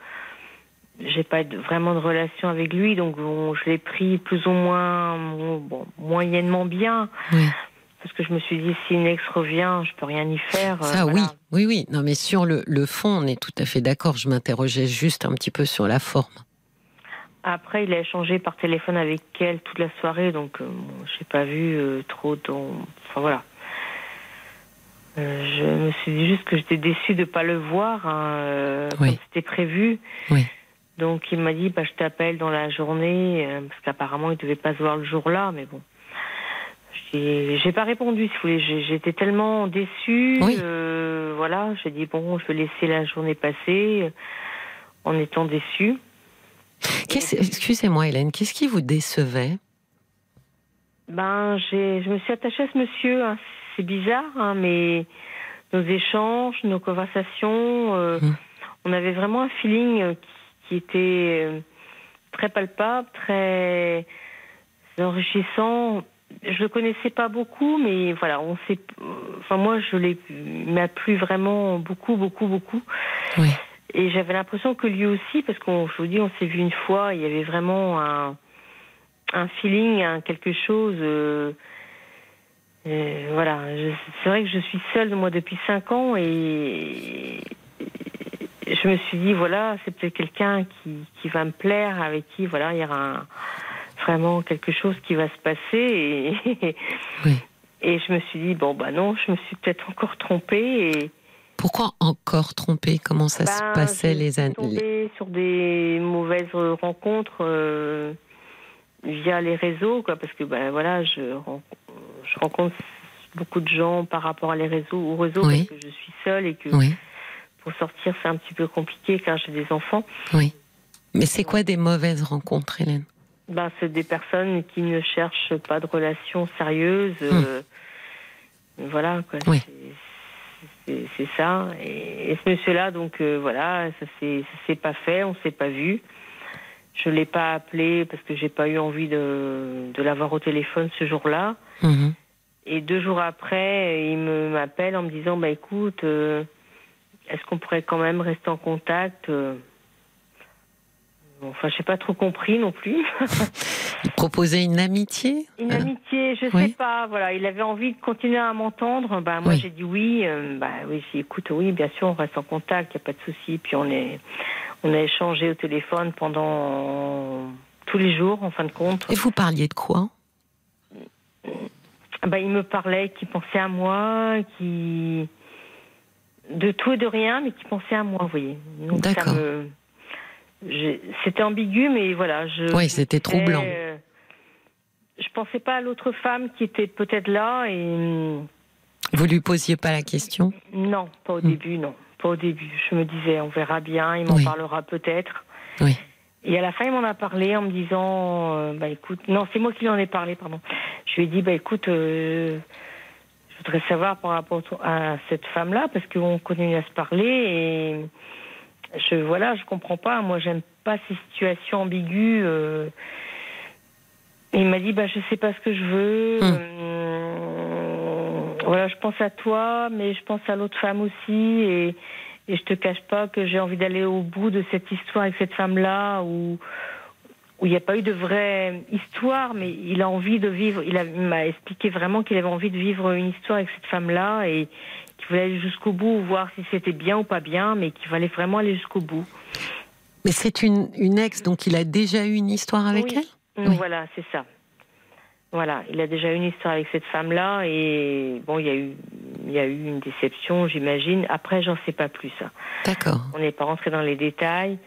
j'ai pas vraiment de relation avec lui, donc je l'ai pris plus ou moins, bon, moyennement bien. Parce que je me suis dit, si une ex revient, je peux rien y faire. Euh, Ça, oui, oui, oui. Non, mais sur le, le fond, on est tout à fait d'accord. Je m'interrogeais juste un petit peu sur la forme. Après, il a échangé par téléphone avec elle toute la soirée, donc euh, j'ai pas vu trop. Dans... Enfin voilà. Euh, je me suis dit juste que j'étais déçue de ne pas le voir hein, euh, comme c'était prévu. Oui. Donc il m'a dit bah, je t'appelle dans la journée euh, parce qu'apparemment il devait pas se voir le jour-là, mais bon. J'ai pas répondu si vous voulez. J'étais tellement déçue. Oui. voilà, j'ai dit bon, je vais laisser la journée passer en étant déçue. Excusez-moi Hélène, qu'est-ce qui vous décevait? Ben, je me suis attachée à ce monsieur. hein. C'est bizarre, hein, mais nos échanges, nos conversations, euh, Mm. on avait vraiment un feeling euh, qui, était euh, très palpable, très enrichissant. Je le connaissais pas beaucoup, mais voilà, on s'est. Enfin, moi, je l'ai, m'a plu vraiment beaucoup, beaucoup, beaucoup. Oui. Et j'avais l'impression que lui aussi, parce qu'on, je vous dis, on s'est vu une fois, il y avait vraiment un, un feeling, un quelque chose. euh, euh, voilà, c'est vrai que je suis seule moi depuis cinq ans et je me suis dit voilà, c'est peut-être quelqu'un qui, qui va me plaire, avec qui voilà, il y aura un- vraiment quelque chose qui va se passer et, Oui. et je me suis dit bon bah non, je me suis peut-être encore trompée et Pourquoi encore trompé Comment ça se ben, passait les années? tombée sur des mauvaises rencontres euh, via les réseaux, quoi, parce que ben voilà, je, je rencontre beaucoup de gens par rapport à les réseaux aux réseaux Oui. parce que je suis seule et que Oui, pour sortir c'est un petit peu compliqué car j'ai des enfants. oui. Mais c'est quoi des mauvaises rencontres, Hélène? Ben c'est des personnes qui ne cherchent pas de relations sérieuses. euh, voilà quoi. Oui. C'est- ça. Et, et ce monsieur-là, donc euh, voilà, ça s'est pas fait, on s'est pas vu. Je l'ai pas appelé parce que j'ai pas eu envie de, de l'avoir au téléphone ce jour-là. Mhm. Et deux jours après, il me m'appelle en me disant bah écoute, euh, est-ce qu'on pourrait quand même rester en contact euh Enfin, j'ai pas trop compris non plus. *laughs* Il proposait une amitié Une Euh, amitié, je oui. sais pas. Voilà, il avait envie de continuer à m'entendre. Bah moi Oui. j'ai dit oui. euh, bah oui, j'ai dit, écoute, oui, bien sûr, on reste en contact, il y a pas de souci. Puis on est, on a échangé au téléphone pendant tous les jours, en fin de compte. Et vous parliez de quoi? Bah il me parlait, qu'il pensait à moi, qui de tout et de rien, mais qui pensait à moi, vous voyez. Donc D'accord. me, c'était ambigu, mais voilà, je. Oui, c'était troublant. Euh, je pensais pas à l'autre femme qui était peut-être là et hum, Vous lui posiez pas la question? Non, pas au Hmm. début, non, pas au début. Je me disais, on verra bien, il m'en Oui. parlera peut-être. Oui. Et à la fin, il m'en a parlé en me disant, euh, bah écoute, non, c'est moi qui lui en ai parlé, pardon. Je lui ai dit, bah écoute, euh, voudrais savoir par rapport à cette femme-là, parce qu'on continue à se parler et je, voilà, je comprends pas. Moi, j'aime pas ces situations ambiguës. euh. Il m'a dit, bah je sais pas ce que je veux. Hmm. euh, voilà, je pense à toi, mais je pense à l'autre femme aussi et et je te cache pas que j'ai envie d'aller au bout de cette histoire avec cette femme-là où où il n'y a pas eu de vraie histoire, mais il a envie de vivre. Il, m'a expliqué vraiment qu'il avait envie de vivre une histoire avec cette femme-là et qu'il voulait aller jusqu'au bout, voir si c'était bien ou pas bien, mais qu'il fallait vraiment aller jusqu'au bout. Mais c'est une, une ex, donc il a déjà eu une histoire avec Oui. elle? Oui. Voilà, c'est ça. Voilà, il a déjà eu une histoire avec cette femme-là et bon, il y a eu, il y a eu une déception, j'imagine. Après, j'en sais pas plus. hein. D'accord. On n'est pas rentré dans les détails.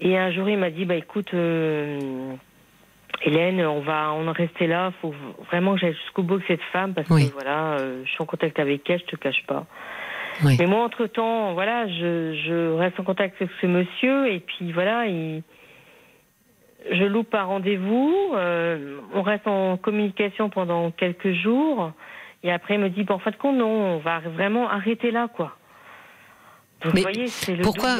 Et un jour, il m'a dit, bah écoute, euh, Hélène, on va en rester là. Faut vraiment que j'aille jusqu'au bout de cette femme parce Oui. que voilà, euh, je suis en contact avec elle, je te cache pas. Oui. Mais moi, entre temps, voilà, je, je reste en contact avec ce monsieur et puis voilà, il, je loupe un rendez-vous. euh, on reste en communication pendant quelques jours et après, il me dit, bon, en fin de compte, non, on va vraiment arrêter là, quoi. Donc, Mais vous voyez, c'est le Pourquoi.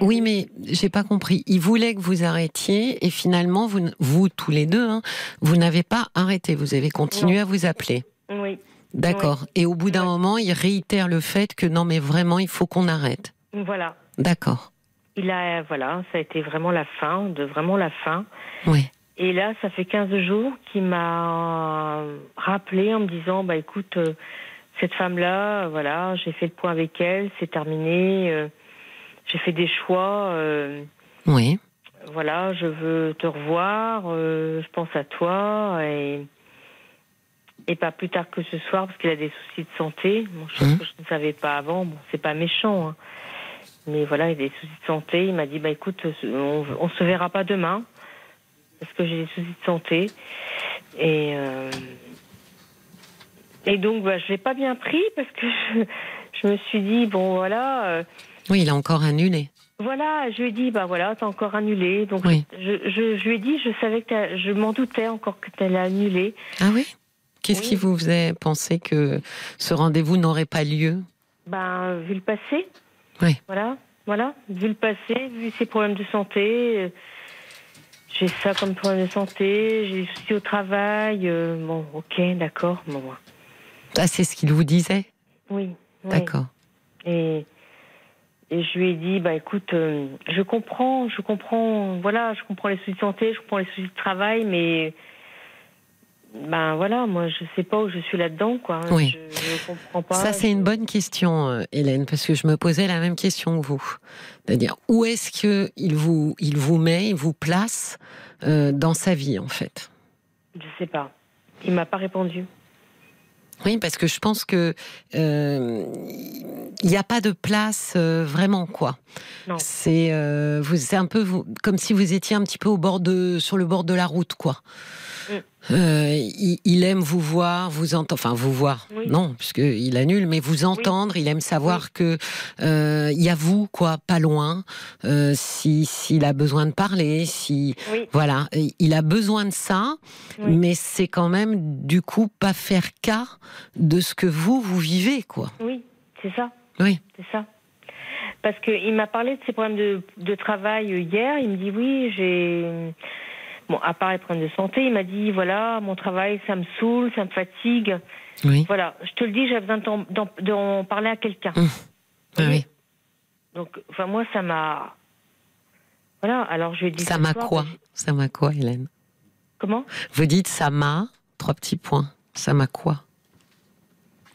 Oui, mais j'ai pas compris. Il voulait que vous arrêtiez et finalement, vous, vous tous les deux, hein, vous n'avez pas arrêté. Vous avez continué Non. à vous appeler. Oui, D'accord. Et au bout d'un moment, il réitère le fait que non, mais vraiment, il faut qu'on arrête. voilà. D'accord. Il a, voilà, ça a été vraiment la fin, de vraiment la fin. Oui. Et là, ça fait 15 jours qu'il m'a rappelé en me disant, bah écoute, euh, cette femme-là, voilà, j'ai fait le point avec elle, c'est terminé, euh, j'ai fait des choix, euh, Oui. voilà, je veux te revoir, euh, je pense à toi et et pas plus tard que ce soir parce qu'il a des soucis de santé, bon, chose Mhm. que je ne savais pas avant. Bon, c'est pas méchant, hein. mais voilà, il a des soucis de santé. Il m'a dit bah écoute, on, on se verra pas demain parce que j'ai des soucis de santé et euh, et donc bah, je l'ai pas bien pris parce que je, je me suis dit bon voilà. euh, Oui, il a encore annulé. Voilà, je lui ai dit, bah voilà, t'as encore annulé. Donc Oui. je, je, je lui ai dit, je savais que je m'en doutais encore que t'allais annuler. Ah oui? Qu'est-ce Oui. qui vous faisait penser que ce rendez-vous n'aurait pas lieu? Ben, vu le passé. Oui. Voilà, voilà. Vu le passé, vu ses problèmes de santé, euh, j'ai ça comme problème de santé, j'ai des soucis au travail. euh, bon, ok, d'accord. Bon. Ah, c'est ce qu'il vous disait oui. oui. D'accord. Et, et je lui ai dit, bah écoute, euh, je comprends, je comprends, voilà, je comprends les soucis de santé, je comprends les soucis de travail, mais ben voilà, moi je sais pas où je suis là-dedans, quoi. Oui. Je, je comprends pas. Ça, c'est une bonne question, euh, Hélène, parce que je me posais la même question que vous. C'est-à-dire, où est-ce qu'il vous, il vous met, il vous place euh, dans sa vie, en fait? Je sais pas. Il m'a pas répondu. Oui, parce que je pense que euh, il n'y a pas de place euh, vraiment quoi. C'est euh, vous, c'est un peu vous, comme si vous étiez un petit peu au bord de, sur le bord de la route quoi. Euh, il, il aime vous voir, vous entendre, enfin vous voir, Oui. non, puisque il annule, mais vous entendre. Il aime savoir que euh, il y a vous quoi, pas loin. Euh, si s'il a besoin de parler, si Oui. voilà, il a besoin de ça, Oui. mais c'est quand même du coup pas faire cas de ce que vous vous vivez quoi. Oui, c'est ça. Oui. C'est ça. Parce qu'il m'a parlé de ses problèmes de, de travail hier. Il me dit oui, j'ai. Bon, à part les problèmes de santé, il m'a dit voilà, mon travail, ça me saoule, ça me fatigue. Oui. Voilà, je te le dis, j'ai besoin d'en- parler à quelqu'un. Mmh. Oui. Donc, enfin, moi, ça m'a. Voilà, alors je lui ai dit. Ça m'a quoi Ça m'a quoi, Hélène? Comment? Vous dites ça m'a trois petits points. Ça m'a quoi?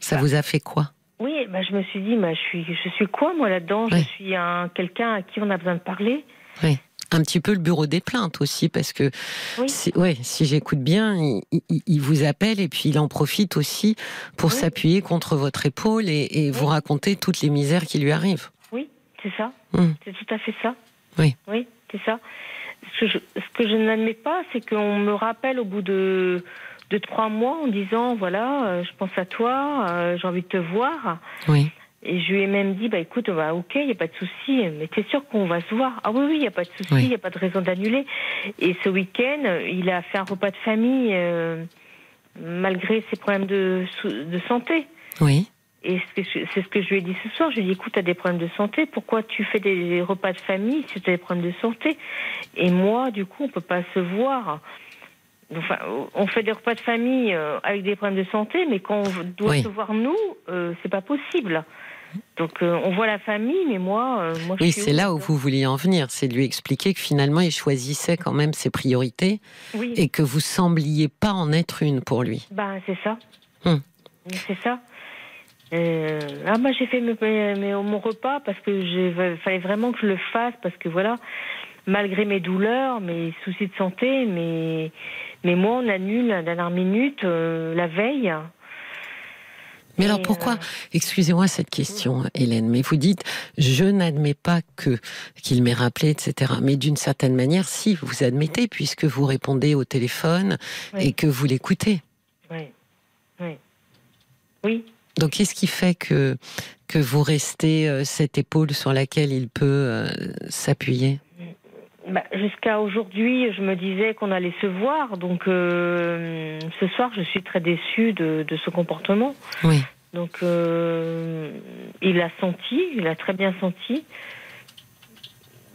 Ça vous a fait quoi? Oui, bah, je me suis dit, bah, je, suis, je suis quoi, moi, là-dedans? Oui. Je suis un quelqu'un à qui on a besoin de parler. Oui. Un petit peu le bureau des plaintes aussi, parce que Oui. si, ouais, si j'écoute bien, il, il- il vous appelle et puis il en profite aussi pour Oui. s'appuyer contre votre épaule et, et vous raconter toutes les misères qui lui arrivent. Oui, c'est ça. Hum. C'est tout à fait ça. Oui. Oui, c'est ça. Ce que je, ce que je n'admets pas, c'est qu'on me rappelle au bout de, de trois mois en disant voilà, euh, je pense à toi, euh, j'ai envie de te voir. Oui. Et je lui ai même dit bah écoute, bah ok, il n'y a pas de souci, mais t'es sûr qu'on va se voir? Ah oui, oui, il n'y a pas de souci, il Oui. n'y a pas de raison d'annuler. Et ce week-end, il a fait un repas de famille euh, malgré ses problèmes de, de santé. Oui. Et c'est ce que je- lui ai dit ce soir. Je lui ai dit, écoute, tu as des problèmes de santé. Pourquoi tu fais des repas de famille si tu as des problèmes de santé? Et moi, du coup, on peut pas se voir. Enfin, on fait des repas de famille euh, avec des problèmes de santé, mais quand on doit Oui. se voir nous, euh, c'est pas possible. Donc, euh, on voit la famille, mais moi, euh, moi, Oui, c'est là où vous vouliez en venir. C'est de lui expliquer que finalement, il choisissait quand même ses priorités Oui, et que vous sembliez pas en être une pour lui. ben c'est ça. Hum. C'est ça. Euh, ah bah j'ai fait mes- mes- mes- mon repas parce que fallait vraiment que je le fasse parce que voilà malgré mes douleurs mes soucis de santé mais mais moi on annule à la dernière minute euh, la veille Mais alors pourquoi Excusez-moi cette question, Hélène, mais vous dites je n'admets pas que qu'il m'ait rappelé, etc. Mais d'une certaine manière, si vous admettez, puisque vous répondez au téléphone Oui. et que vous l'écoutez. oui oui oui Donc qu'est-ce qui fait que que vous restez euh, cette épaule sur laquelle il peut euh, s'appuyer? Bah, Jusqu'à aujourd'hui, je me disais qu'on allait se voir. Donc, euh, ce soir, je suis très déçue de, de ce comportement. Oui. Donc, euh, il a senti, il a très bien senti.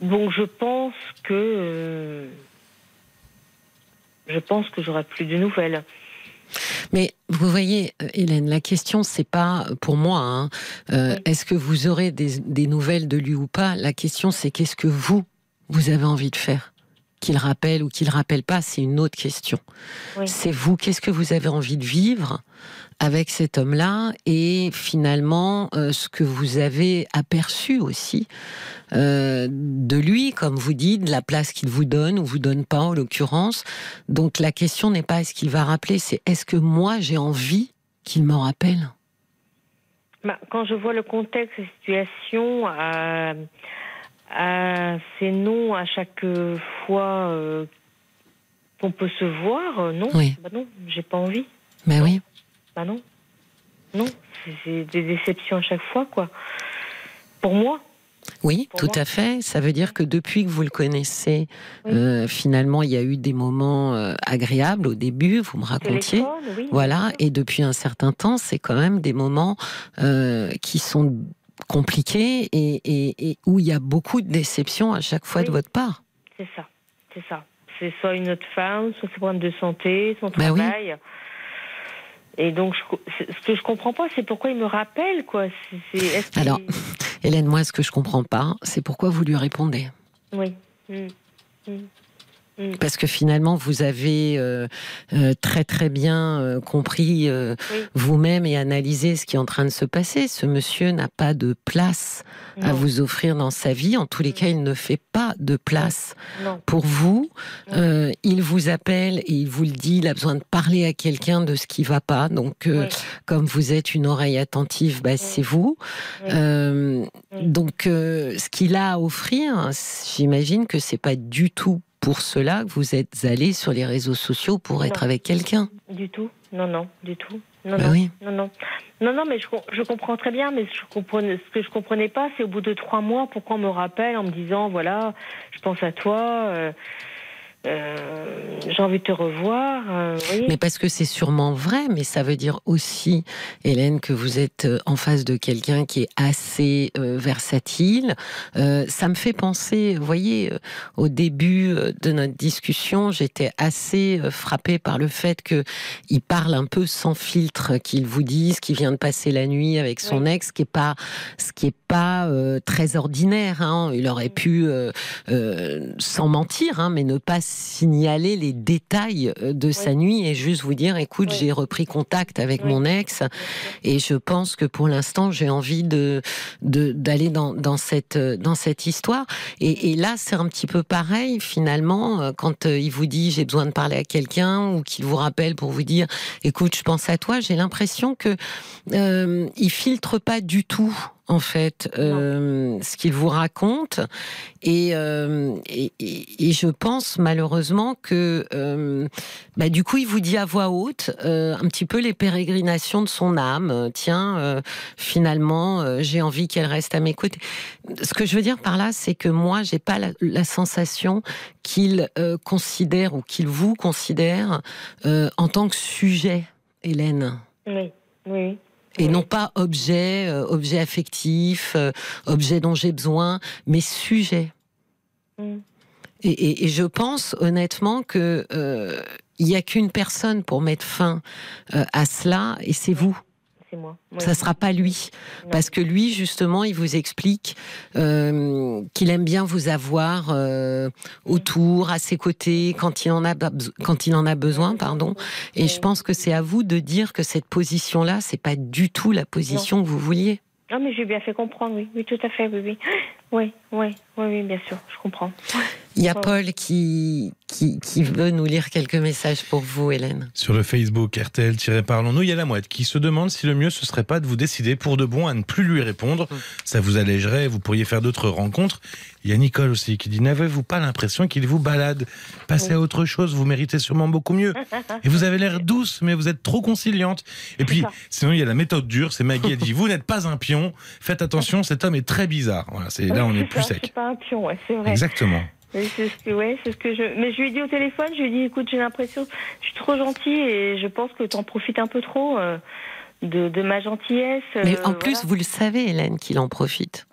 Donc, je pense que. euh, je pense que j'aurai plus de nouvelles. Mais vous voyez, euh, Hélène, la question c'est pas pour moi. hein, euh, Oui. Est-ce que vous aurez des, des nouvelles de lui ou pas? La question c'est qu'est-ce que vous vous avez envie de faire? Qu'il rappelle ou qu'il rappelle pas, c'est une autre question. Oui. C'est vous, qu'est-ce que vous avez envie de vivre? Avec cet homme-là et finalement euh, ce que vous avez aperçu aussi euh, de lui, comme vous dites, de la place qu'il vous donne ou vous donne pas en l'occurrence. Donc la question n'est pas est-ce qu'il va rappeler, c'est est-ce que moi j'ai envie qu'il me rappelle? Bah, quand je vois le contexte, la situation, à, à ces noms à chaque fois euh, qu'on peut se voir, euh, non, Oui. bah non, j'ai pas envie. Ben oui. Bah non, non, c'est- des déceptions à chaque fois, quoi. Pour moi, Oui, tout à fait. Ça veut dire que depuis que vous le connaissez, euh, finalement, il y a eu des moments euh, agréables au début, vous me racontiez. voilà, et depuis un certain temps, c'est quand même des moments euh, qui sont compliqués et, où il y a beaucoup de déceptions à chaque fois de votre part. C'est ça, c'est ça. C'est soit une autre femme, soit ses problèmes de santé, son ben travail. Et donc, ce que je comprends pas, c'est pourquoi il me rappelle, quoi. Alors, Hélène, moi, ce que je comprends pas, c'est pourquoi vous lui répondez. Oui. Mm. Mm. Mm. Parce que finalement, vous avez euh, euh, très très bien euh, compris vous-même et analysé ce qui est en train de se passer. Ce monsieur n'a pas de place à vous offrir dans sa vie. En tous les mm. cas, il ne fait pas de place pour vous. il vous appelle et il vous le dit. Il a besoin de parler à quelqu'un de ce qui va pas. Donc, comme vous êtes une oreille attentive, bah, c'est vous. donc, ce qu'il a à offrir, j'imagine que c'est pas du tout pour cela que vous êtes allé sur les réseaux sociaux pour être avec quelqu'un Du tout. Non, non, du tout. Non, bah non, oui. non, non, non, non, mais je, je, comprends très bien, mais je ce que je comprenais pas, c'est au bout de trois mois, pourquoi on me rappelle en me disant, voilà, je pense à toi. Euh, euh, j'ai envie de te revoir. Euh, mais parce que c'est sûrement vrai, mais ça veut dire aussi, Hélène, que vous êtes euh, en face de quelqu'un qui est assez versatile. ça me fait penser, vous voyez, au début de notre discussion, j'étais assez frappée par le fait qu'il parle un peu sans filtre, qu'il vous dise qu'il vient de passer la nuit avec son ex, ce qui est pas, ce qui est pas très ordinaire. Hein. Il aurait pu, sans mentir, hein, mais ne pas signaler les détails euh, de sa nuit et juste vous dire, écoute, j'ai repris contact avec mon ex et je pense que pour l'instant, j'ai envie de d'aller dans, dans, cette dans cette histoire. Et, et là, c'est un petit peu pareil finalement euh, quand euh, il vous dit j'ai besoin de parler à quelqu'un ou qu'il vous rappelle pour vous dire, écoute, je pense à toi. J'ai l'impression que euh, il filtre pas du tout en fait, euh, ce qu'il vous raconte. Euh, et, et, je pense malheureusement que, euh, bah, du coup, il vous dit à voix haute un petit peu les pérégrinations de son âme. Tiens, finalement, j'ai envie qu'elle reste à mes côtés. Ce que je veux dire par là, c'est que moi, j'ai pas la, la sensation qu'il considère ou qu'il vous considère en tant que sujet, Hélène. Oui, oui et non pas objet, euh, objet affectif, euh, objet dont j'ai besoin, mais sujet. Mm. Et, je pense honnêtement que euh, il n'y a qu'une personne pour mettre fin à cela, et c'est vous c'est moi. Ça sera pas lui, parce que lui justement, il vous explique euh, qu'il aime bien vous avoir euh, autour, à ses côtés, quand il en a quand il en a besoin, pardon. Et je pense que c'est à vous de dire que cette position-là, c'est pas du tout la position que vous vouliez. Non, mais j'ai bien fait comprendre, oui, oui, tout à fait, oui, oui, oui, oui, oui, bien sûr, je comprends. Il y a Paul qui, qui, qui, veut nous lire quelques messages pour vous, Hélène. Sur le Facebook RTL-Parlons-nous, il y a la mouette qui se demande si le mieux ce serait pas de vous décider pour de bon à ne plus lui répondre. Ça vous allégerait, vous pourriez faire d'autres rencontres. Il y a Nicole aussi qui dit N'avez-vous pas l'impression qu'il vous balade Passez à autre chose, vous méritez sûrement beaucoup mieux. *laughs* Et vous avez l'air douce, mais vous êtes trop conciliante. Et puis, sinon, il y a la méthode dure c'est Maggie, elle dit Vous n'êtes pas un pion, faites attention, *laughs* cet homme est très bizarre. Voilà, c'est là, on est, plus sec. pas un pion, ouais, c'est vrai. Exactement. Oui, c'est ce que, ouais, c'est ce que je. Mais je lui ai dit au téléphone, je lui ai dit, écoute, j'ai l'impression, je suis trop gentille et je pense que tu en profites un peu trop. Euh, de, ma gentillesse. Mais en euh, plus, vous le savez, Hélène, qu'il en profite.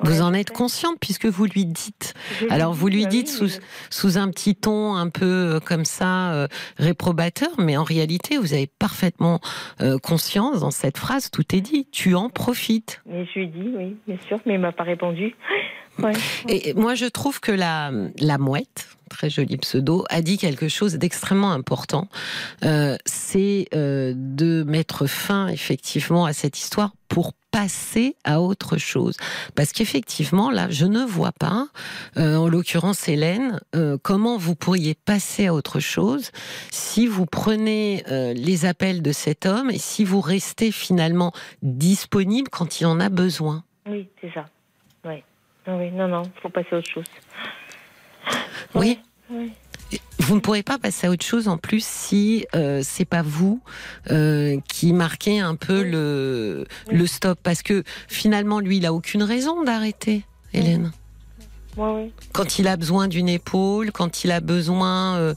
vous en êtes consciente puisque vous lui dites. Alors, vous lui bah dites sous, sous, un petit ton un peu euh, comme ça, réprobateur, mais en réalité, vous avez parfaitement conscience dans cette phrase, tout est dit. Tu en profites. Mais je lui ai dit, oui, bien sûr, mais il m'a pas répondu. *laughs* Et moi, je trouve que la, la mouette, très joli pseudo, a dit quelque chose d'extrêmement important. Euh, c'est euh, de mettre fin effectivement à cette histoire pour passer à autre chose. Parce qu'effectivement, là, je ne vois pas, euh, en l'occurrence Hélène, comment vous pourriez passer à autre chose si vous prenez les appels de cet homme et si vous restez finalement disponible quand il en a besoin. Oui, c'est ça. Oui. Ah oui, non, non, il faut passer à autre chose. *laughs* Oui. Vous ne pourrez pas passer à autre chose en plus si euh, c'est pas vous euh, qui marquez un peu le, le stop parce que finalement lui il a aucune raison d'arrêter. Hélène. Quand il a besoin d'une épaule, quand il a besoin euh,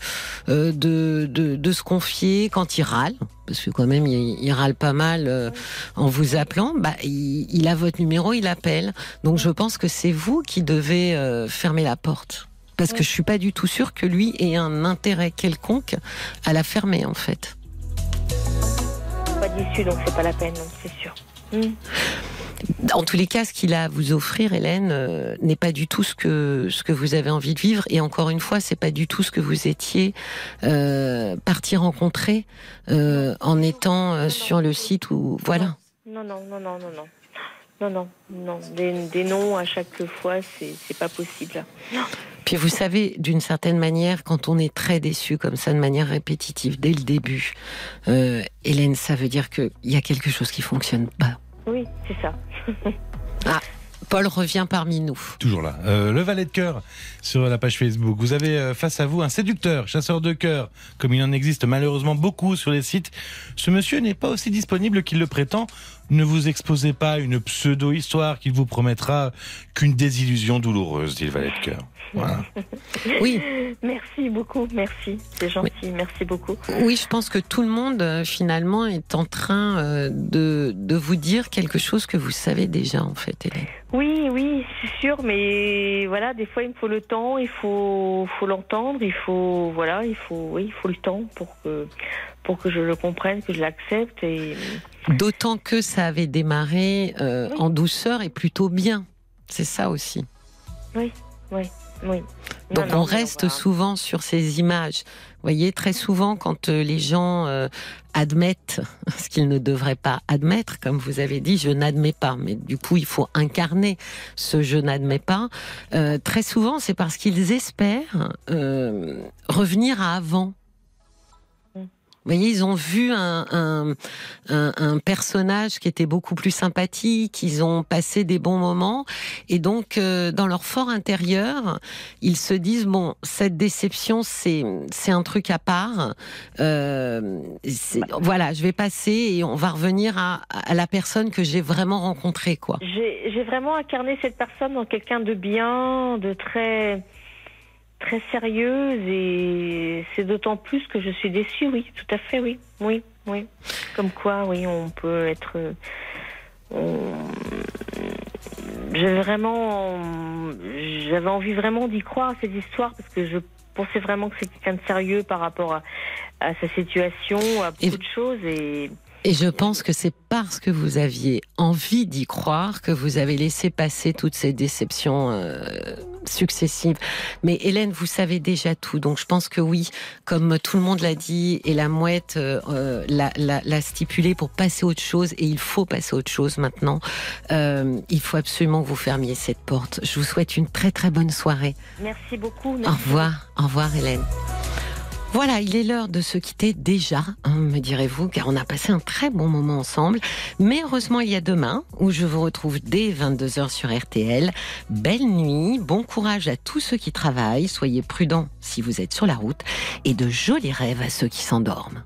euh, de, de, de se confier, quand il râle, parce que quand même il, il râle pas mal euh, en vous appelant, bah, il, il a votre numéro, il appelle. Donc je pense que c'est vous qui devez euh, fermer la porte. Parce que je suis pas du tout sûre que lui ait un intérêt quelconque à la fermer en fait. Pas d'issue, donc c'est pas la peine, c'est sûr. Hmm. En tous les cas, ce qu'il a à vous offrir, Hélène, euh, n'est pas du tout ce que ce que vous avez envie de vivre. Et encore une fois, c'est pas du tout ce que vous étiez euh, parti rencontrer euh, en étant euh, sur le site où voilà. Non, non, non, non, non, non. Non, non, non. Des, des noms à chaque fois, c'est c'est pas possible. Puis vous savez, d'une certaine manière, quand on est très déçu comme ça, de manière répétitive dès le début, euh, Hélène, ça veut dire qu'il y a quelque chose qui fonctionne pas. Oui, c'est ça. *laughs* Paul revient parmi nous. Toujours là. Euh, le valet de cœur sur la page Facebook. Vous avez euh, face à vous un séducteur, chasseur de cœur, comme il en existe malheureusement beaucoup sur les sites. Ce monsieur n'est pas aussi disponible qu'il le prétend. Ne vous exposez pas à une pseudo-histoire qui vous promettra qu'une désillusion douloureuse, dit le valet de cœur. Voilà. Oui, Merci beaucoup, merci. C'est gentil, merci beaucoup. oui, je pense que tout le monde euh, finalement est en train euh, de, de vous dire quelque chose que vous savez déjà en fait, Hélène. Oui, oui, c'est sûr, mais voilà, des fois il me faut le temps, il faut, faut l'entendre, il faut, voilà, il faut, oui, il faut le temps pour que, pour que je le comprenne, que je l'accepte et D'autant que ça avait démarré euh, Oui. en douceur et plutôt bien. C'est ça aussi. oui. Donc Non, non, on reste va- souvent sur ces images. Vous voyez, très souvent, quand euh, les gens euh, admettent *laughs* ce qu'ils ne devraient pas admettre, comme vous avez dit, je n'admets pas, mais du coup, il faut incarner ce je n'admets pas. Euh, très souvent, c'est parce qu'ils espèrent euh, revenir à avant. Vous voyez, ils ont vu un, un, un, un personnage qui était beaucoup plus sympathique, ils ont passé des bons moments, et donc euh, dans leur fort intérieur, ils se disent bon, cette déception, c'est c'est un truc à part. Euh, voilà, je vais passer et on va revenir à, à la personne que j'ai vraiment rencontrée, quoi. J'ai vraiment incarné cette personne en quelqu'un de bien, de très très sérieuse et c'est d'autant plus que je suis déçue, oui, tout à fait, oui, oui, oui. Comme quoi, oui, on peut être. euh, on- J'ai vraiment, j'avais envie vraiment d'y croire à cette histoire parce que je pensais vraiment que c'était quelqu'un de sérieux par rapport à, à sa situation, à beaucoup Et- de choses et Et je pense que c'est parce que vous aviez envie d'y croire que vous avez laissé passer toutes ces déceptions euh, successives. Mais Hélène, vous savez déjà tout, donc je pense que oui, comme tout le monde l'a dit et la mouette euh, euh, l'a, stipulé pour passer à autre chose, et il faut passer à autre chose maintenant. euh, il faut absolument que vous fermiez cette porte. Je vous souhaite une très très bonne soirée. merci beaucoup. Au revoir, au revoir Hélène. Voilà, il est l'heure de se quitter déjà, hein, me direz-vous, car on a passé un très bon moment ensemble. Mais heureusement, il y a demain, où je vous retrouve dès 22h sur RTL. Belle nuit, bon courage à tous ceux qui travaillent, soyez prudents si vous êtes sur la route, et de jolis rêves à ceux qui s'endorment.